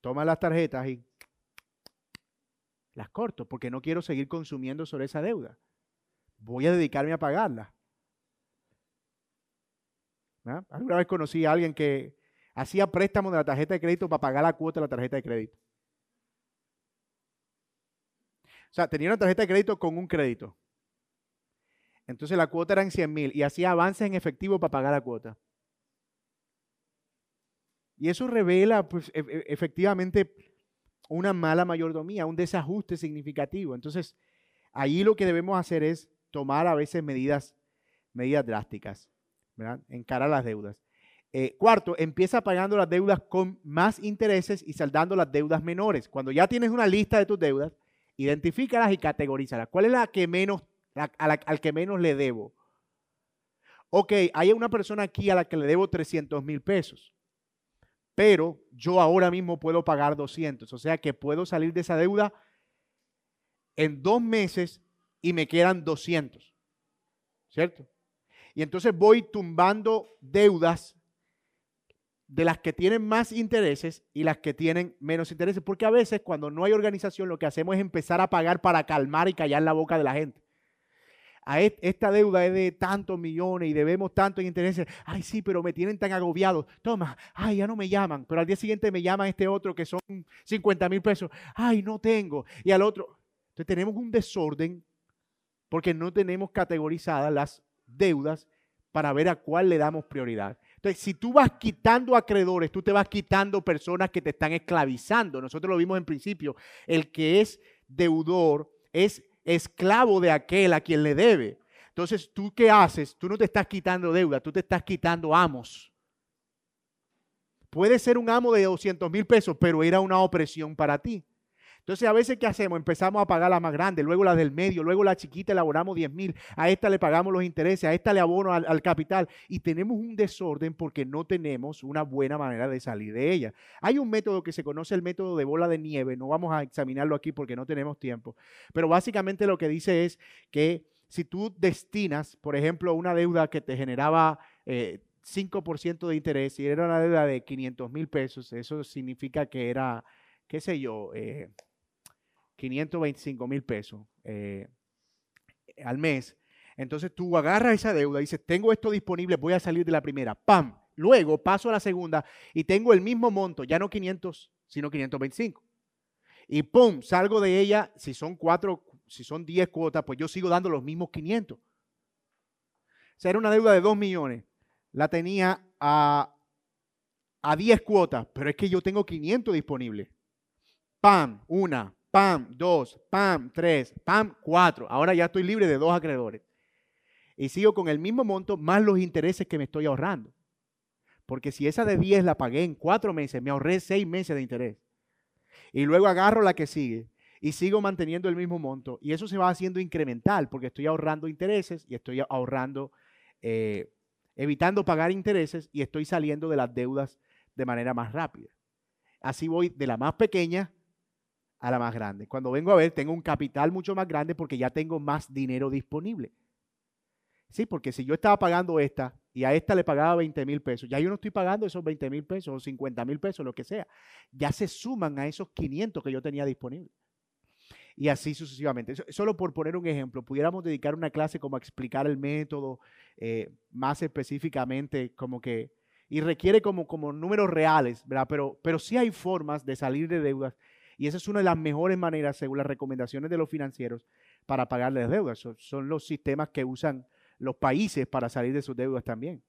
toma las tarjetas y las corto porque no quiero seguir consumiendo sobre esa deuda. Voy a dedicarme a pagarla. ¿Ah? Alguna vez conocí a alguien que hacía préstamo de la tarjeta de crédito para pagar la cuota de la tarjeta de crédito. O sea, tenía una tarjeta de crédito con un crédito. Entonces la cuota era en 100 mil y hacía avances en efectivo para pagar la cuota. Y eso revela pues, e, e, efectivamente una mala mayordomía, un desajuste significativo. Entonces, ahí lo que debemos hacer es tomar a veces medidas, medidas drásticas, ¿verdad? Encarar las deudas. Eh, cuarto, empieza pagando las deudas con más intereses y saldando las deudas menores. Cuando ya tienes una lista de tus deudas, identifícalas y categorízalas. ¿Cuál es la que menos, al que menos le debo? Ok, hay una persona aquí a la que le debo 300 mil pesos pero yo ahora mismo puedo pagar 200. O sea que puedo salir de esa deuda en dos meses y me quedan 200. ¿Cierto? Y entonces voy tumbando deudas de las que tienen más intereses y las que tienen menos intereses. Porque a veces cuando no hay organización lo que hacemos es empezar a pagar para calmar y callar la boca de la gente esta deuda es de tantos millones y debemos tantos intereses. Ay, sí, pero me tienen tan agobiado. Toma, ay, ya no me llaman. Pero al día siguiente me llama este otro que son 50 mil pesos. Ay, no tengo. Y al otro. Entonces tenemos un desorden porque no tenemos categorizadas las deudas para ver a cuál le damos prioridad. Entonces, si tú vas quitando acreedores, tú te vas quitando personas que te están esclavizando. Nosotros lo vimos en principio. El que es deudor es esclavo de aquel a quien le debe. Entonces, ¿tú qué haces? Tú no te estás quitando deuda, tú te estás quitando amos. Puede ser un amo de 200 mil pesos, pero era una opresión para ti. Entonces, a veces, ¿qué hacemos? Empezamos a pagar la más grande, luego la del medio, luego la chiquita elaboramos 10 mil, a esta le pagamos los intereses, a esta le abono al, al, capital y tenemos un desorden porque no tenemos una buena manera de salir de ella. Hay un método que se conoce el método de bola de nieve, no vamos a examinarlo aquí porque no tenemos tiempo, pero básicamente lo que dice es que si tú destinas, por ejemplo, una deuda que te generaba... Eh, 5% de interés y era una deuda de 500 mil pesos, eso significa que era, qué sé yo, eh, 525 mil pesos eh, al mes. Entonces tú agarras esa deuda y dices, tengo esto disponible, voy a salir de la primera. ¡Pam! Luego paso a la segunda y tengo el mismo monto, ya no 500, sino 525. Y ¡pum! Salgo de ella, si son cuatro, si son 10 cuotas, pues yo sigo dando los mismos 500. O sea, era una deuda de 2 millones. La tenía a, a 10 cuotas, pero es que yo tengo 500 disponibles. ¡Pam! Una, pam, dos, pam, tres, pam, cuatro. Ahora ya estoy libre de dos acreedores. Y sigo con el mismo monto más los intereses que me estoy ahorrando. Porque si esa de 10 la pagué en cuatro meses, me ahorré seis meses de interés. Y luego agarro la que sigue y sigo manteniendo el mismo monto. Y eso se va haciendo incremental porque estoy ahorrando intereses y estoy ahorrando, eh, evitando pagar intereses y estoy saliendo de las deudas de manera más rápida. Así voy de la más pequeña a la más grande. Cuando vengo a ver, tengo un capital mucho más grande porque ya tengo más dinero disponible. Sí, porque si yo estaba pagando esta y a esta le pagaba 20 mil pesos, ya yo no estoy pagando esos 20 mil pesos o 50 mil pesos, lo que sea. Ya se suman a esos 500 que yo tenía disponible. Y así sucesivamente. Solo por poner un ejemplo, pudiéramos dedicar una clase como a explicar el método eh, más específicamente, como que, y requiere como, como números reales, ¿verdad? Pero, pero sí hay formas de salir de deudas y esa es una de las mejores maneras, según las recomendaciones de los financieros, para pagar las deudas. Son, los sistemas que usan los países para salir de sus deudas también.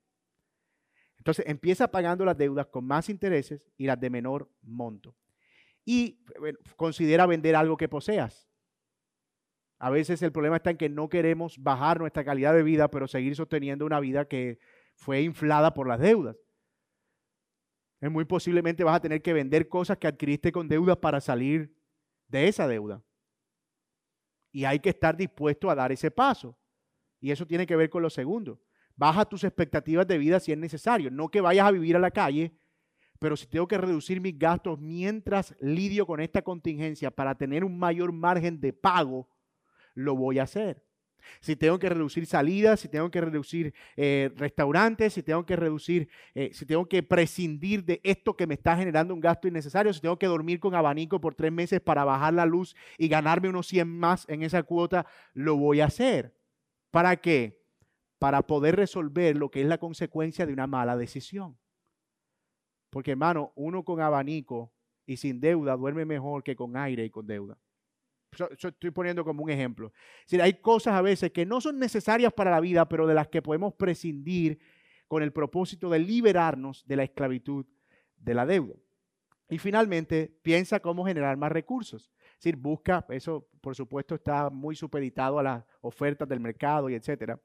Entonces, empieza pagando las deudas con más intereses y las de menor monto. Y considera vender algo que poseas. A veces el problema está en que no queremos bajar nuestra calidad de vida, pero seguir sosteniendo una vida que fue inflada por las deudas. Es muy posiblemente vas a tener que vender cosas que adquiriste con deuda para salir de esa deuda. Y hay que estar dispuesto a dar ese paso. Y eso tiene que ver con lo segundo. Baja tus expectativas de vida si es necesario. No que vayas a vivir a la calle, pero si tengo que reducir mis gastos mientras lidio con esta contingencia para tener un mayor margen de pago, lo voy a hacer si tengo que reducir salidas, si tengo que reducir eh, restaurantes, si tengo que reducir, eh, si tengo que prescindir de esto que me está generando un gasto innecesario, si tengo que dormir con abanico por tres meses para bajar la luz y ganarme unos 100 más en esa cuota, lo voy a hacer. ¿Para qué? Para poder resolver lo que es la consecuencia de una mala decisión. Porque hermano, uno con abanico y sin deuda duerme mejor que con aire y con deuda estoy poniendo como un ejemplo. Es hay cosas a veces que no son necesarias para la vida, pero de las que podemos prescindir con el propósito de liberarnos de la esclavitud de la deuda. Y finalmente, piensa cómo generar más recursos. Es decir, busca, eso por supuesto está muy supeditado a las ofertas del mercado y etcétera.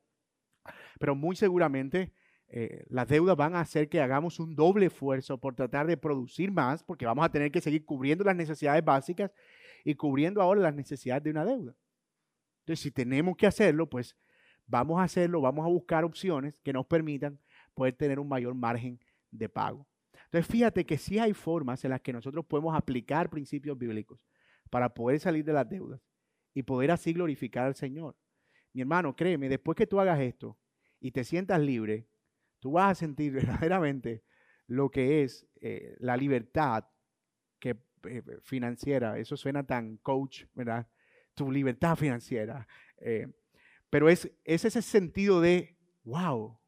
Pero muy seguramente eh, las deudas van a hacer que hagamos un doble esfuerzo por tratar de producir más, porque vamos a tener que seguir cubriendo las necesidades básicas y cubriendo ahora las necesidades de una deuda. Entonces, si tenemos que hacerlo, pues vamos a hacerlo, vamos a buscar opciones que nos permitan poder tener un mayor margen de pago. Entonces, fíjate que sí hay formas en las que nosotros podemos aplicar principios bíblicos para poder salir de las deudas y poder así glorificar al Señor. Mi hermano, créeme, después que tú hagas esto y te sientas libre, tú vas a sentir verdaderamente lo que es eh, la libertad eh, financiera. Eso suena tan coach, ¿verdad? Tu libertad financiera. Eh, pero es, es ese sentido de, wow,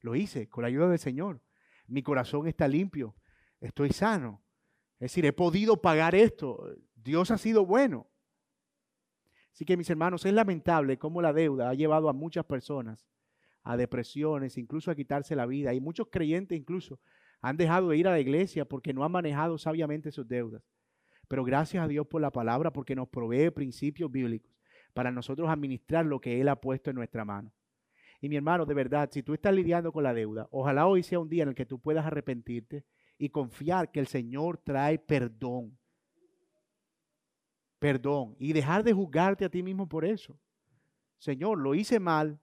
lo hice con la ayuda del Señor. Mi corazón está limpio, estoy sano. Es decir, he podido pagar esto. Dios ha sido bueno. Así que mis hermanos, es lamentable cómo la deuda ha llevado a muchas personas a depresiones, incluso a quitarse la vida. Y muchos creyentes incluso han dejado de ir a la iglesia porque no han manejado sabiamente sus deudas. Pero gracias a Dios por la palabra, porque nos provee principios bíblicos para nosotros administrar lo que Él ha puesto en nuestra mano. Y mi hermano, de verdad, si tú estás lidiando con la deuda, ojalá hoy sea un día en el que tú puedas arrepentirte y confiar que el Señor trae perdón. Perdón. Y dejar de juzgarte a ti mismo por eso. Señor, lo hice mal,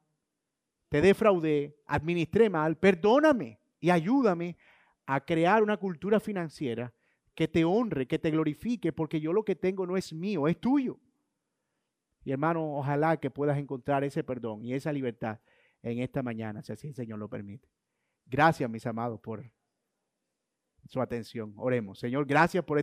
te defraudé, administré mal, perdóname y ayúdame a crear una cultura financiera que te honre, que te glorifique, porque yo lo que tengo no es mío, es tuyo. Y hermano, ojalá que puedas encontrar ese perdón y esa libertad en esta mañana, si así el Señor lo permite. Gracias, mis amados, por su atención. Oremos. Señor, gracias por